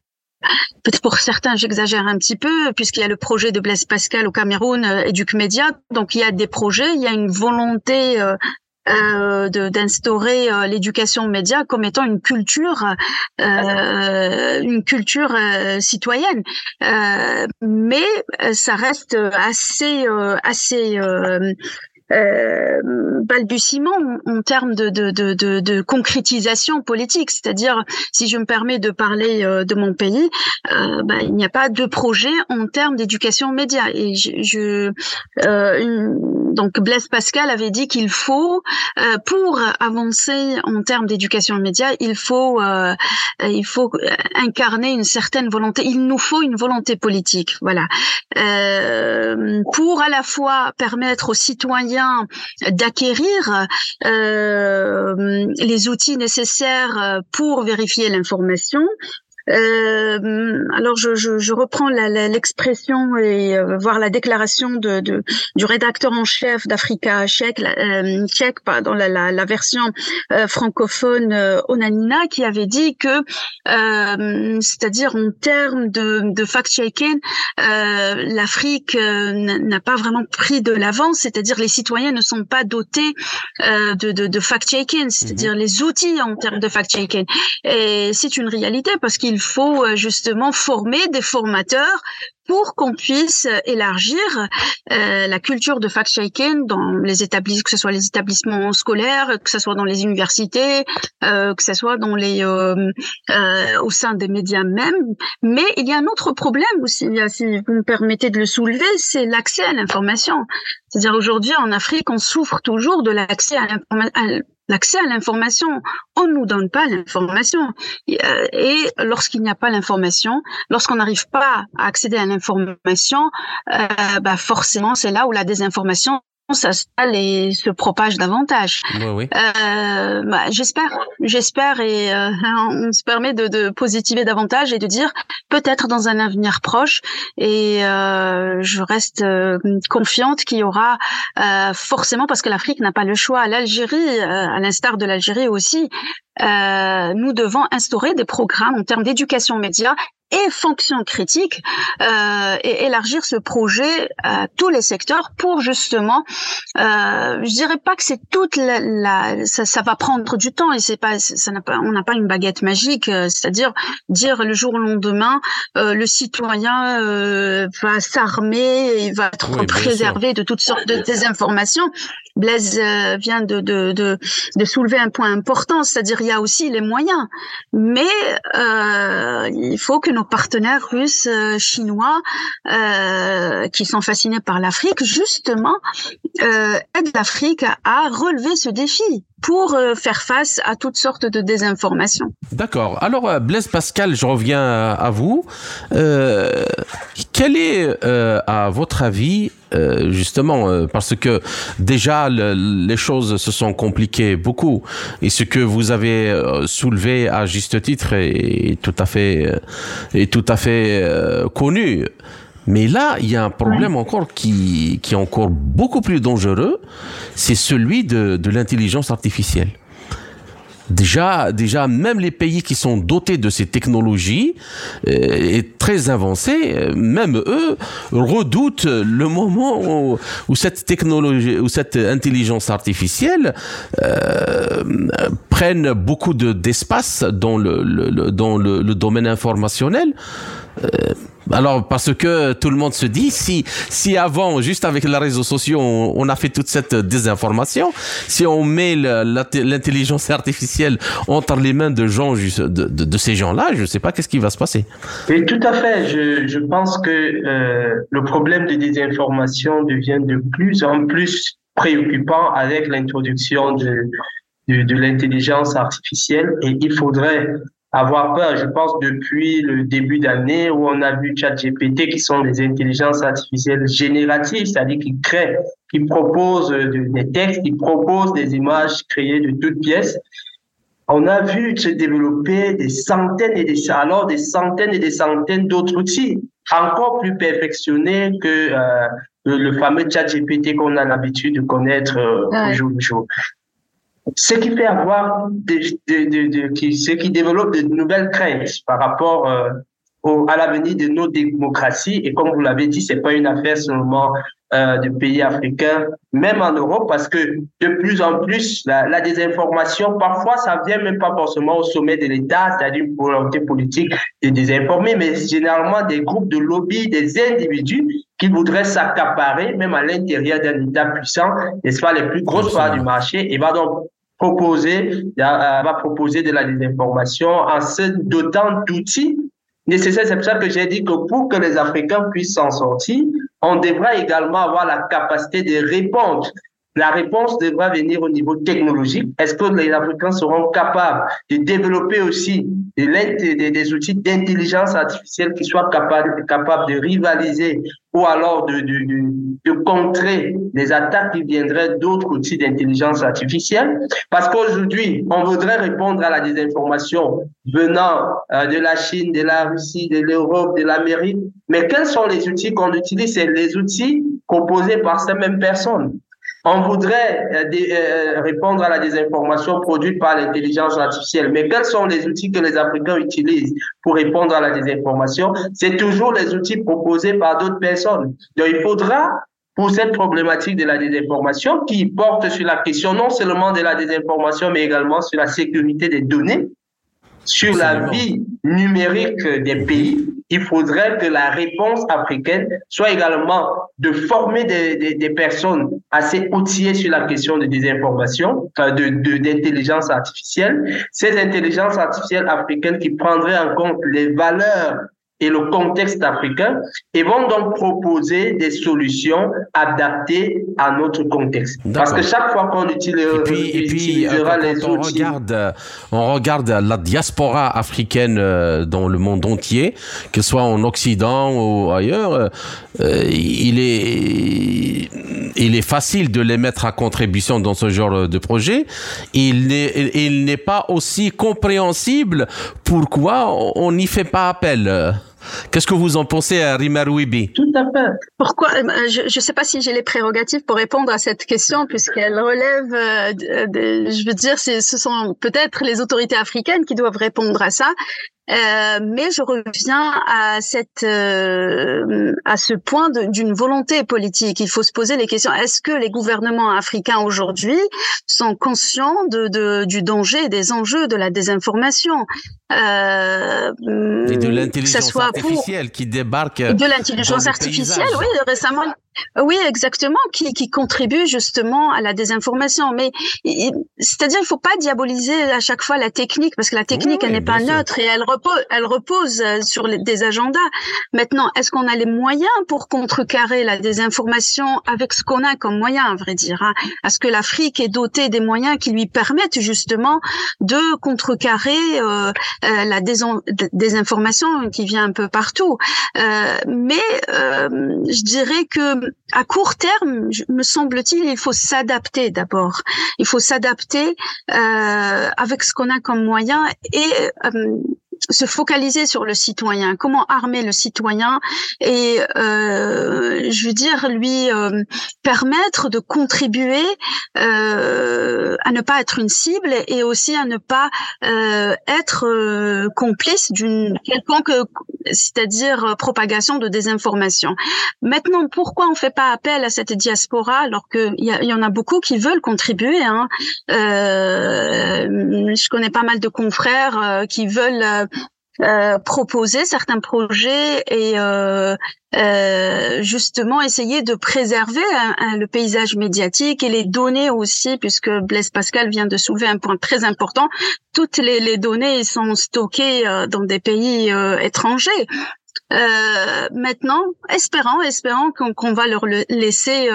Peut-être pour certains, j'exagère un petit peu, puisqu'il y a le projet de Blaise Pascal au Cameroun, Educ Media. Donc, il y a des projets, il y a une volonté euh, d'instaurer euh, l'éducation aux médias comme étant une culture, euh, une culture euh, citoyenne. mais ça reste assez, assez euh, balbutiement en, termes de, de, de, de, concrétisation politique. C'est-à-dire, si je me permets de parler euh, de mon pays, euh, bah, il n'y a pas de projet en termes d'éducation média. Et je, je euh, donc Blaise Pascal avait dit qu'il faut, euh, pour avancer en termes d'éducation média, il faut, il faut incarner une certaine volonté. Il nous faut une volonté politique, voilà, pour à la fois permettre aux citoyens d'acquérir euh, les outils nécessaires pour vérifier l'information, Euh, alors je, je, je reprends l'expression et euh, voir la déclaration de, de, du rédacteur en chef d'Africa tchèque, euh, tchèque pardon, la, la, la version euh, francophone euh, Onanina, qui avait dit que, c'est-à-dire en termes de, de fact-checking, l'Afrique n'a pas vraiment pris de l'avance, c'est-à-dire les citoyens ne sont pas dotés de, de, de fact-checking, c'est-à-dire mhm. les outils en termes de fact-checking. Et c'est une réalité parce qu'il faut euh, justement former des formateurs pour qu'on puisse élargir euh, la culture de fact-checking dans les établissements, que ce soit les établissements scolaires, que ce soit dans les universités, euh, que ce soit dans les euh, euh, au sein des médias même. Mais il y a un autre problème aussi, si vous me permettez de le soulever, c'est l'accès à l'information. C'est-à-dire aujourd'hui en Afrique, on souffre toujours de l'accès à l'information l'accès à l'information. On ne nous donne pas l'information. Euh, et lorsqu'il n'y a pas l'information, lorsqu'on n'arrive pas à accéder à l'information, euh, bah forcément, c'est là où la désinformation s'installe et se propage davantage. Oui, oui. Euh, bah, j'espère, j'espère et euh, <laughs> on se permet de, de, positiver davantage et de dire peut-être dans un avenir proche et euh, je reste euh, confiante qu'il y aura euh, forcément parce que l'Afrique n'a pas le choix. L'Algérie, à l'instar de l'Algérie aussi, nous devons instaurer des programmes en termes d'éducation média et fonction critique euh, et élargir ce projet à tous les secteurs pour justement euh, je dirais pas que c'est toute la, la ça, ça, va prendre du temps et c'est pas ça n'a pas on n'a pas une baguette magique euh, c'est-à-dire dire le jour au lendemain euh, le citoyen euh, va s'armer et va être préservé de toutes sortes de désinformations Blaise euh, vient de, soulever un point important, c'est-à-dire il y a aussi les moyens, mais euh, il faut que nos partenaires russes, euh, chinois, qui sont fascinés par l'Afrique, justement, aident l'Afrique à relever ce défi pour euh, faire face à toutes sortes de désinformations. D'accord. Alors, Blaise Pascal, je reviens à vous. Euh, quel est, euh, à votre avis, euh, justement, euh, parce que déjà les choses se sont compliquées beaucoup, et ce que vous avez soulevé à juste titre est, tout à fait, est tout à fait connu. Mais là, il y a un problème encore qui, qui est encore beaucoup plus dangereux, c'est celui de, de l'intelligence artificielle. Déjà, déjà, même les pays qui sont dotés de ces technologies euh, et très avancées, euh, même eux redoutent le moment où, cette technologie, où cette intelligence artificielle euh, prenne beaucoup de d'espace dans le, le, dans le, le domaine informationnel. Euh, alors parce que tout le monde se dit si si avant juste avec les réseaux sociaux on, a fait toute cette désinformation, si on met l'intelligence artificielle entre les mains de gens de, de, ces gens-là, je ne sais pas qu'est-ce qui va se passer. Oui, tout à fait. Je, je pense que euh, le problème de désinformation devient de plus en plus préoccupant avec l'introduction de, de, de l'intelligence artificielle et il faudrait avoir peur. Je pense depuis le début d'année où on a vu ChatGPT qui sont des intelligences artificielles génératives, c'est-à-dire qui créent, qui proposent des textes, qui proposent des images créées de toutes pièces. On a vu se développer des centaines et des alors des centaines et des centaines d'autres outils encore plus perfectionnés que euh, le, fameux ChatGPT qu'on a l'habitude de connaître euh, au jour le jour ce qui fait avoir de, qui, ce qui développe de nouvelles craintes par rapport euh, au, à l'avenir de nos démocraties. Et comme vous l'avez dit, c'est pas une affaire seulement euh, de pays africains, même en Europe, parce que de plus en plus, la, la désinformation, parfois, ça vient même pas forcément au sommet de l'État, c'est-à-dire une volonté politique de désinformer, mais généralement des groupes de lobby, des individus qui voudraient s'accaparer, même à l'intérieur d'un État puissant, n'est-ce pas, les plus grosses parts du marché, et va donc proposer, va proposer de la désinformation en se dotant d'outils nécessaires. C'est pour ça que j'ai dit que pour que les Africains puissent s'en sortir, on devra également avoir la capacité de répondre la réponse devra venir au niveau technologique. Est-ce que les Africains seront capables de développer aussi des, outils d'intelligence artificielle qui soient capables, de rivaliser ou alors de, de, de, contrer les attaques qui viendraient d'autres outils d'intelligence artificielle? Parce qu'aujourd'hui, on voudrait répondre à la désinformation venant euh, de la Chine, de la Russie, de l'Europe, de l'Amérique. Mais quels sont les outils qu'on utilise? C'est les outils composés par ces mêmes personnes. On voudrait euh, euh, répondre à la désinformation produite par l'intelligence artificielle. Mais quels sont les outils que les Africains utilisent pour répondre à la désinformation? C'est toujours les outils proposés par d'autres personnes. Donc il faudra pour cette problématique de la désinformation qui porte sur la question non seulement de la désinformation, mais également sur la sécurité des données, sur la vie numérique des pays, il faudrait que la réponse africaine soit également de former des, des, des personnes assez outillées sur la question de désinformation, de d'intelligence artificielle. Ces intelligences artificielles africaines qui prendraient en compte les valeurs et le contexte africain et vont donc proposer des solutions adaptées à notre contexte. Parce que chaque fois qu'on utilisera, et puis, euh, les on regarde, euh, on regarde la diaspora africaine euh, dans le monde entier, que ce soit en Occident ou ailleurs, il est, il est facile de les mettre à contribution dans ce genre de projet. Il n'est, pas aussi compréhensible pourquoi on n'y fait pas appel? Qu'est-ce que vous en pensez, à Rimarouibi Tout à fait. Pourquoi euh, Je ne sais pas si j'ai les prérogatives pour répondre à cette question, puisqu'elle relève, euh, je veux dire, ce sont peut-être les autorités africaines qui doivent répondre à ça. Euh, mais je reviens à cette euh, à ce point d'une volonté politique. Il faut se poser les questions. Est-ce que les gouvernements africains aujourd'hui sont conscients de, de, du danger des enjeux de la désinformation? Euh, Et de l'intelligence artificielle qui débarque. De l'intelligence artificielle, oui, récemment. Oui, exactement, qui, qui contribue justement à la désinformation. Mais c'est-à-dire, il faut pas diaboliser à chaque fois la technique parce que la technique, elle n'est pas neutre et elle repose, elle repose euh, sur des agendas. Maintenant, est-ce qu'on a les moyens pour contrecarrer la désinformation avec ce qu'on a comme moyen, à vrai dire hein? Est-ce que l'Afrique est dotée des moyens qui lui permettent justement de contrecarrer euh, euh la désinformation qui vient un peu partout? Euh, Mais euh, je dirais que à court terme, me semble-t-il, il faut s'adapter d'abord. Il faut s'adapter euh, avec ce qu'on a comme moyen et euh, se focaliser sur le citoyen, comment armer le citoyen et euh, je veux dire lui euh, permettre de contribuer euh, à ne pas être une cible et aussi à ne pas euh, être euh, complice d'une quelconque c'est-à-dire propagation de désinformation. Maintenant, pourquoi on fait pas appel à cette diaspora alors qu'il y, y, en a beaucoup qui veulent contribuer hein? Je connais pas mal de confrères qui veulent euh, proposer certains projets et euh, euh, justement essayer de préserver le paysage médiatique et les données aussi, puisque Blaise Pascal vient de soulever un point très important. Toutes les, données sont stockées euh, dans des pays euh, étrangers. Maintenant, espérant, espérant qu'on va leur laisser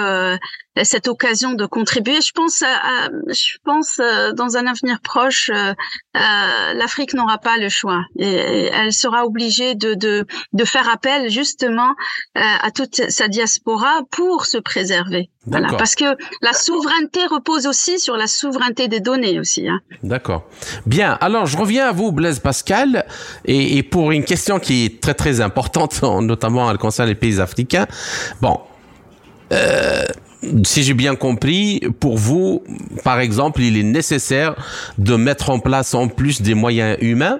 cette occasion de contribuer. Je pense, à, je pense euh, dans un avenir proche, euh, euh, l'Afrique n'aura pas le choix et, elle sera obligée de, de, de faire appel justement à toute sa diaspora pour se préserver. Voilà, parce que la souveraineté repose aussi sur la souveraineté des données aussi. Hein. D'accord. Bien. Alors, je reviens à vous, Blaise Pascal, et, et pour une question qui est très très importante, <laughs> notamment elle concerne les pays africains. Bon. Euh, si j'ai bien compris, pour vous, par exemple, il est nécessaire de mettre en place en plus des moyens humains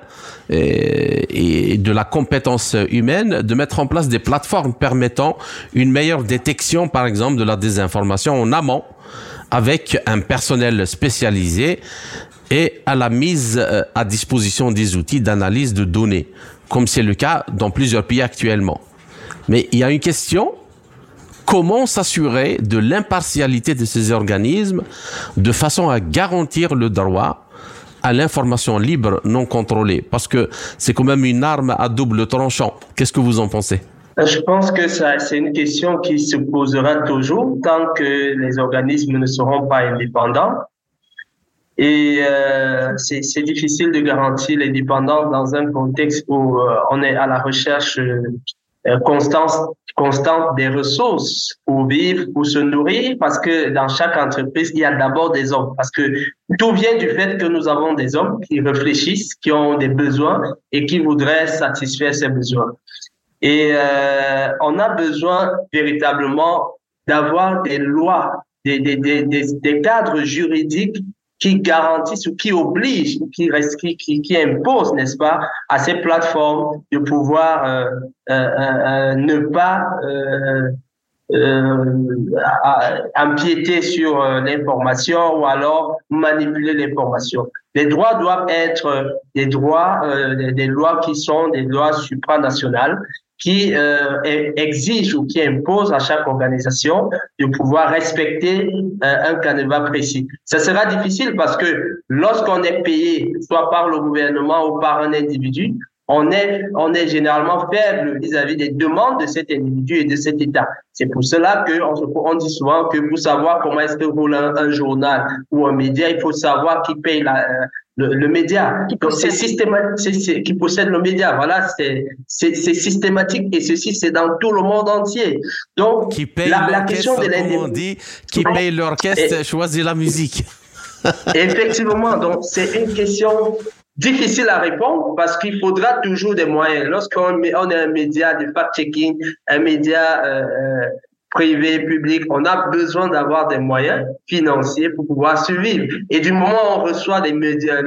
et, de la compétence humaine, de mettre en place des plateformes permettant une meilleure détection, par exemple, de la désinformation en amont, avec un personnel spécialisé et à la mise euh, à disposition des outils d'analyse de données, comme c'est le cas dans plusieurs pays actuellement. Mais il y a une question comment s'assurer de l'impartialité de ces organismes de façon à garantir le droit à l'information libre non contrôlée? Parce que c'est quand même une arme à double tranchant. Qu'est-ce que vous en pensez? Je pense que c'est une question qui se posera toujours tant que les organismes ne seront pas indépendants. Et euh, c'est difficile de garantir l'indépendance dans un contexte où euh, on est à la recherche euh, constante, constante des ressources pour vivre, pour se nourrir, parce que dans chaque entreprise, il y a d'abord des hommes. Parce que tout vient du fait que nous avons des hommes qui réfléchissent, qui ont des besoins et qui voudraient satisfaire ces besoins. Et euh, on a besoin véritablement d'avoir des lois, des, des, des, des, cadres juridiques qui garantissent ou qui obligent, qui, qui, qui, qui imposent, n'est-ce pas, à ces plateformes de pouvoir euh, euh, euh ne pas euh, euh, empiéter sur l'information ou alors manipuler l'information. Les droits doivent être des droits, des lois qui sont des lois supranationales qui euh, exige ou qui impose à chaque organisation de pouvoir respecter euh, un canevas précis. Ça sera difficile parce que lorsqu'on est payé, soit par le gouvernement ou par un individu, on est, on est généralement faible vis-à-vis des demandes de cet individu et de cet État. C'est pour cela que on, dit souvent que pour savoir comment est-ce que roule un, journal ou un média, il faut savoir qui paye la, le, média. Donc c'est systématique, qui possède le média. Voilà, c'est c'est systématique et ceci c'est dans tout le monde entier. Donc qui paye la, la question de l'indépendance, qui paye l'orchestre, choisit la musique. <laughs> Effectivement, donc c'est une question difficile à répondre parce qu'il faudra toujours des moyens. Lorsqu'on on est un média de fact-checking, un média euh, euh privé, public, on a besoin d'avoir des moyens financiers pour pouvoir survivre. Et du moment où on reçoit des, médias,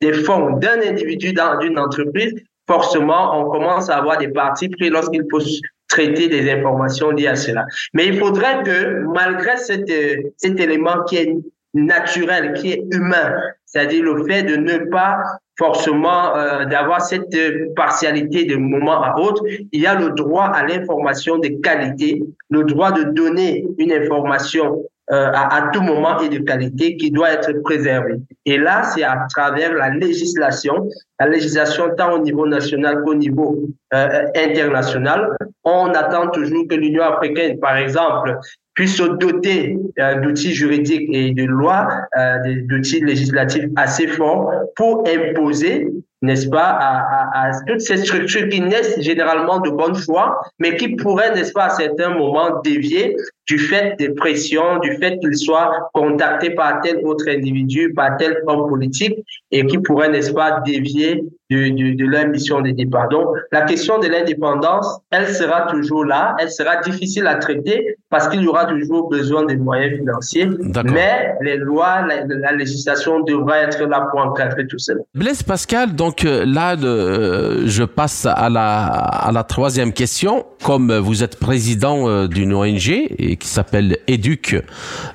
des fonds d'un individu dans d'une entreprise, forcément, on commence à avoir des parties pris lorsqu'il faut traiter des informations liées à cela. Mais il faudrait que, malgré cet, cet élément qui est naturel, qui est humain, c'est-à-dire le fait de ne pas forcément euh, d'avoir cette partialité de moment à autre. Il y a le droit à l'information de qualité, le droit de donner une information euh, à, tout moment et de qualité qui doit être préservée. Et là, c'est à travers la législation, la législation tant au niveau national qu'au niveau euh, international. On attend toujours que l'Union africaine, par exemple, puisse se doter euh, d'outils juridiques et de lois, euh, d'outils législatifs assez forts pour imposer n'est-ce pas, à, à, à, toutes ces structures qui naissent généralement de bonne foi, mais qui pourraient, n'est-ce pas, à certains moments dévier du fait des pressions, du fait qu'ils soient contactés par tel autre individu, par tel homme politique, et qui pourraient, n'est-ce pas, dévier de, de, de leur mission de départ. Donc, la question de l'indépendance, elle sera toujours là, elle sera difficile à traiter parce qu'il y aura toujours besoin de moyens financiers, mais les lois, la, la législation devra être là pour encadrer tout cela. Blaise Pascal, donc, donc euh, là, euh, je passe à la, troisième question. Comme vous êtes président euh, d'une ONG qui s'appelle Educ,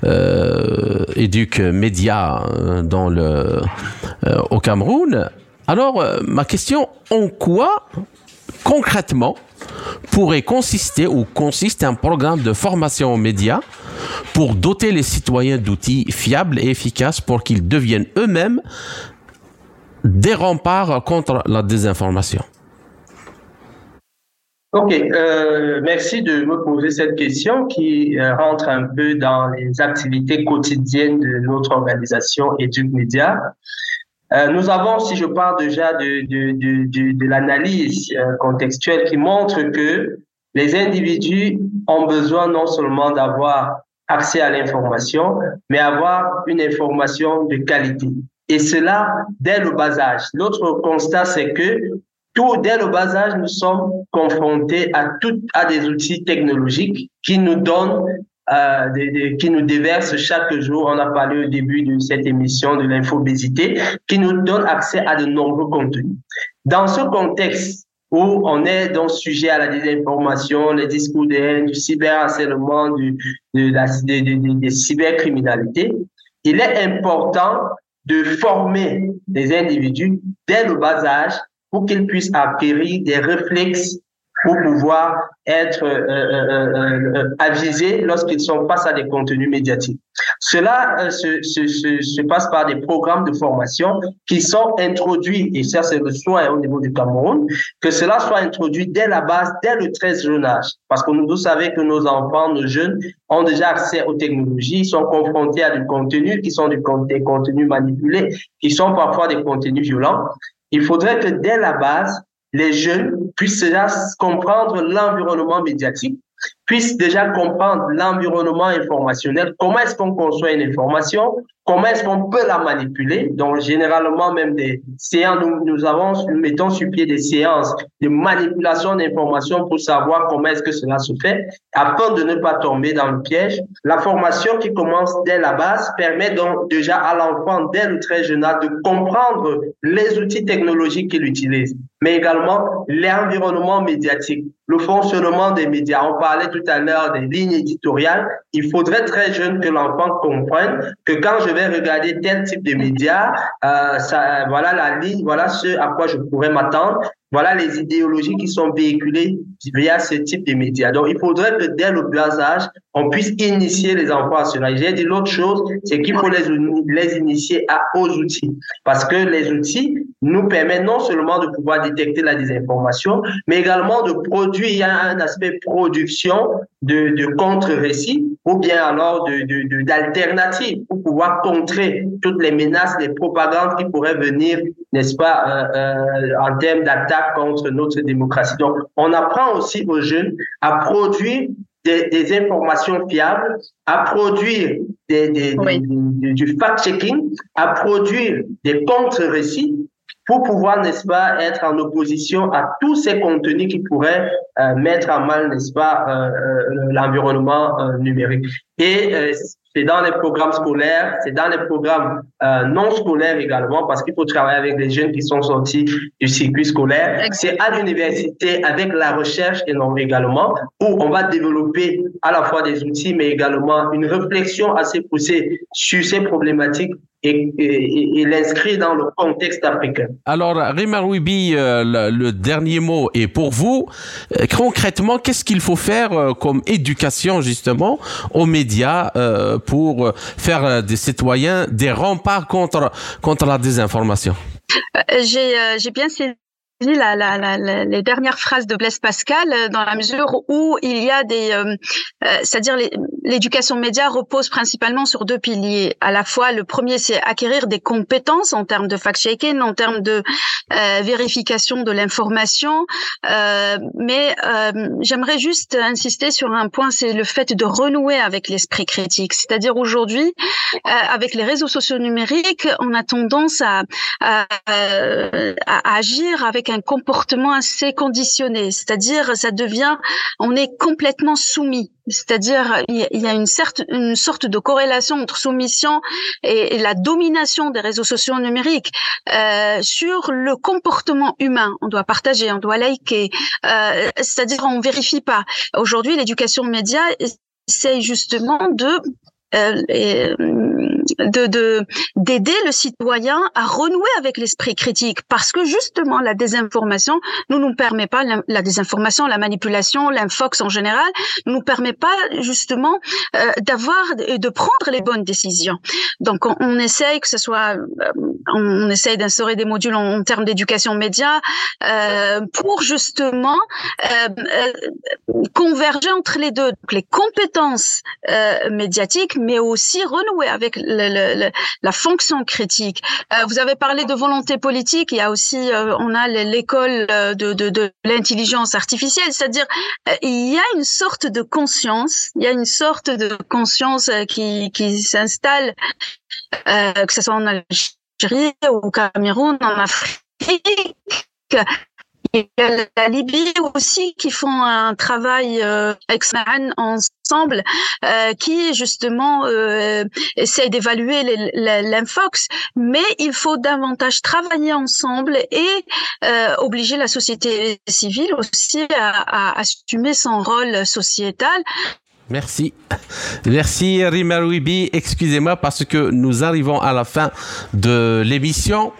euh, Média le, au Cameroun, alors ma question, en quoi concrètement pourrait consister ou consiste un programme de formation aux médias pour doter les citoyens d'outils fiables et efficaces pour qu'ils deviennent eux-mêmes des remparts contre la désinformation Ok, euh, merci de me poser cette question qui euh, rentre un peu dans les activités quotidiennes de notre organisation Educ Media. Euh, nous avons, si je parle déjà de, de, de, de, l'analyse euh, contextuelle qui montre que les individus ont besoin non seulement d'avoir accès à l'information, mais avoir une information de qualité. Et cela dès le bas âge. L'autre constat, c'est que tout dès le bas âge, nous sommes confrontés à tout, à des outils technologiques qui nous donnent, euh, qui nous déversent chaque jour. On a parlé au début de cette émission de l'infobésité, qui nous donne accès à de nombreux contenus. Dans ce contexte où on est donc sujet à la désinformation, les discours de haine, du cyberharcèlement, du, de la, des cybercriminalités, il est important de former des individus dès le bas âge pour qu'ils puissent acquérir des réflexes pour pouvoir être euh, euh, euh, euh avisés lorsqu'ils sont face à des contenus médiatiques. Cela se, se, se, se, passe par des programmes de formation qui sont introduits, et ça c'est le soin au niveau du Cameroun, que cela soit introduit dès la base, dès le très jeune âge. Parce que vous savez que nos enfants, nos jeunes ont déjà accès aux technologies, sont confrontés à du contenu qui sont des contenus manipulés, qui sont parfois des contenus violents. Il faudrait que dès la base, les jeunes puissent comprendre l'environnement médiatique, puissent déjà comprendre l'environnement informationnel, comment est-ce qu'on conçoit une information, comment est-ce qu'on peut la manipuler. Donc, généralement, même des séances, nous, nous avons, nous mettons sur pied des séances de manipulation d'informations pour savoir comment est-ce que cela se fait, afin de ne pas tomber dans le piège. La formation qui commence dès la base permet donc déjà à l'enfant, dès le très jeune âge, de comprendre les outils technologiques qu'il utilise, mais également l'environnement médiatique, le fonctionnement des médias. On parlait à l'heure des lignes éditoriales. Il faudrait très jeune que l'enfant comprenne que quand je vais regarder tel type de médias, euh, ça, voilà la ligne, voilà ce à quoi je pourrais m'attendre. Voilà les idéologies qui sont véhiculées via ce type de médias. Donc, il faudrait que dès le bas âge, on puisse initier les enfants à cela. J'ai dit l'autre chose, c'est qu'il faut les, les initier à, aux outils. Parce que les outils nous permettent non seulement de pouvoir détecter la désinformation, mais également de produire, il y a un aspect production de, de contre-récits ou bien alors de, d'alternatives pour pouvoir contrer toutes les menaces, les propagandes qui pourraient venir, n'est-ce pas, euh, euh, en termes d'attaque contre notre démocratie. Donc, on apprend aussi aux jeunes à produire des, des informations fiables, à produire des, des, du fact-checking, à produire des contre-récits pour pouvoir, n'est-ce pas, être en opposition à tous ces contenus qui pourraient euh, mettre en mal, n'est-ce pas, euh, euh, l'environnement numérique. Et c'est dans les programmes scolaires, c'est dans les programmes non scolaires également, parce qu'il faut travailler avec les jeunes qui sont sortis du circuit scolaire. C'est à l'université avec la recherche non également, où on va développer à la fois des outils, mais également une réflexion assez poussée sur ces problématiques et, et, l'inscrit dans le contexte africain. Alors, Rima Rouibi, euh, le, dernier mot est pour vous. Euh, concrètement, qu'est-ce qu'il faut faire euh, comme éducation justement aux médias pour faire des citoyens des remparts contre contre la désinformation? J'ai bien la, la, la, les dernières phrases de Blaise Pascal euh, dans la mesure où il y a des, euh, euh, c'est-à-dire l'éducation média repose principalement sur deux piliers. À la fois, le premier, c'est acquérir des compétences en termes de fact-checking, en termes de vérification de l'information. mais j'aimerais juste insister sur un point, c'est le fait de renouer avec l'esprit critique. C'est-à-dire aujourd'hui, avec les réseaux sociaux numériques, on a tendance à, à, à agir avec un comportement assez conditionné, c'est-à-dire ça devient, on est complètement soumis, c'est-à-dire il y a une, certaine, une sorte de corrélation entre soumission et, la domination des réseaux sociaux numériques euh, sur le comportement humain. On doit partager, on doit liker, euh, c'est-à-dire on vérifie pas. Aujourd'hui, l'éducation média essaye justement de de d'aider le citoyen à renouer avec l'esprit critique. Parce que justement la désinformation ne nous permet pas la, désinformation la manipulation l'infox en général nous permet pas justement euh, d'avoir de prendre les bonnes décisions. Donc on, on essaye que ce soit euh, on, essaye d'instaurer des modules en, termes d'éducation média euh, pour justement euh, euh, converger entre les deux. Donc les compétences médiatiques mais aussi renouer avec la fonction critique. Euh, vous avez parlé de volonté politique. Il y a aussi, euh, on a l'école de, de, l'intelligence artificielle, c'est-à-dire il y a une sorte de conscience, il y a une sorte de conscience qui, qui s'installe, que ce soit en Algérie, au Cameroun, en Afrique, il y a la Libye aussi qui font un travail euh, ensemble, euh, qui justement euh, essaie d'évaluer l'infox, mais il faut davantage travailler ensemble et euh, obliger la société civile aussi à, à assumer son rôle sociétal Merci. Merci Rima Rouibi. Excusez-moi parce que nous arrivons à la fin de l'émission.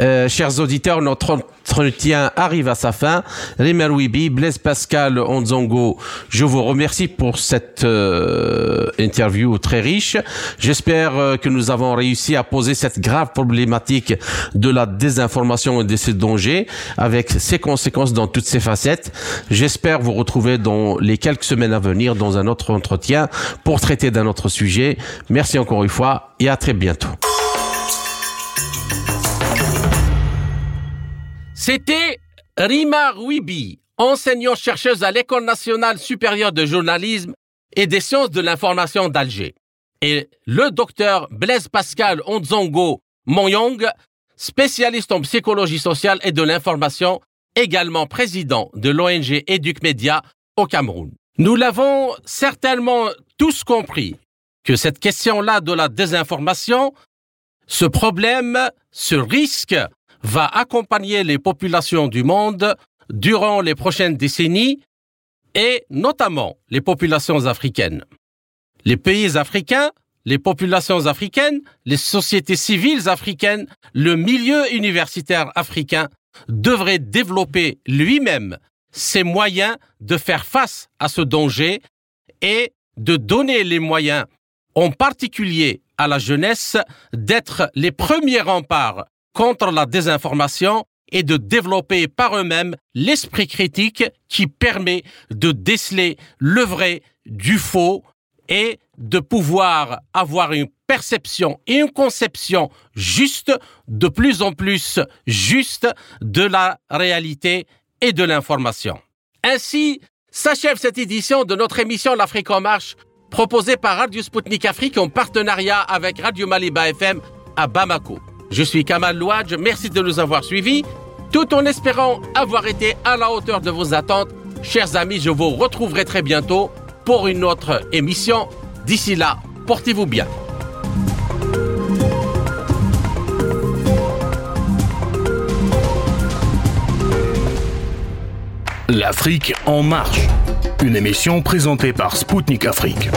Euh, chers auditeurs, notre entretien arrive à sa fin. Rimer Wibi, Blaise Pascal Onzongo, je vous remercie pour cette euh, interview très riche. J'espère euh, que nous avons réussi à poser cette grave problématique de la désinformation et de ses dangers avec ses conséquences dans toutes ses facettes. J'espère vous retrouver dans les quelques semaines à venir dans un autre entretien pour traiter d'un autre sujet. Merci encore une fois et à très bientôt. C'était Rima Rouibi, enseignante-chercheuse à l'École nationale supérieure de journalisme et des sciences de l'information d'Alger. Et le docteur Blaise Pascal Onzongo Monyong, spécialiste en psychologie sociale et de l'information, également président de l'ONG Média au Cameroun. Nous l'avons certainement tous compris que cette question-là de la désinformation, ce problème, ce risque va accompagner les populations du monde durant les prochaines décennies et notamment les populations africaines. Les pays africains, les populations africaines, les sociétés civiles africaines, le milieu universitaire africain devraient développer lui-même ses moyens de faire face à ce danger et de donner les moyens, en particulier à la jeunesse, d'être les premiers remparts contre la désinformation et de développer par eux-mêmes l'esprit critique qui permet de déceler le vrai du faux et de pouvoir avoir une perception et une conception juste, de plus en plus juste de la réalité et de l'information. Ainsi s'achève cette édition de notre émission L'Afrique en marche, proposée par Radio Sputnik Afrique en partenariat avec Radio Maliba FM à Bamako. Je suis Kamal Louadj, merci de nous avoir suivis, tout en espérant avoir été à la hauteur de vos attentes. Chers amis, je vous retrouverai très bientôt pour une autre émission. D'ici là, portez-vous bien. L'Afrique en marche, une émission présentée par Spoutnik Afrique.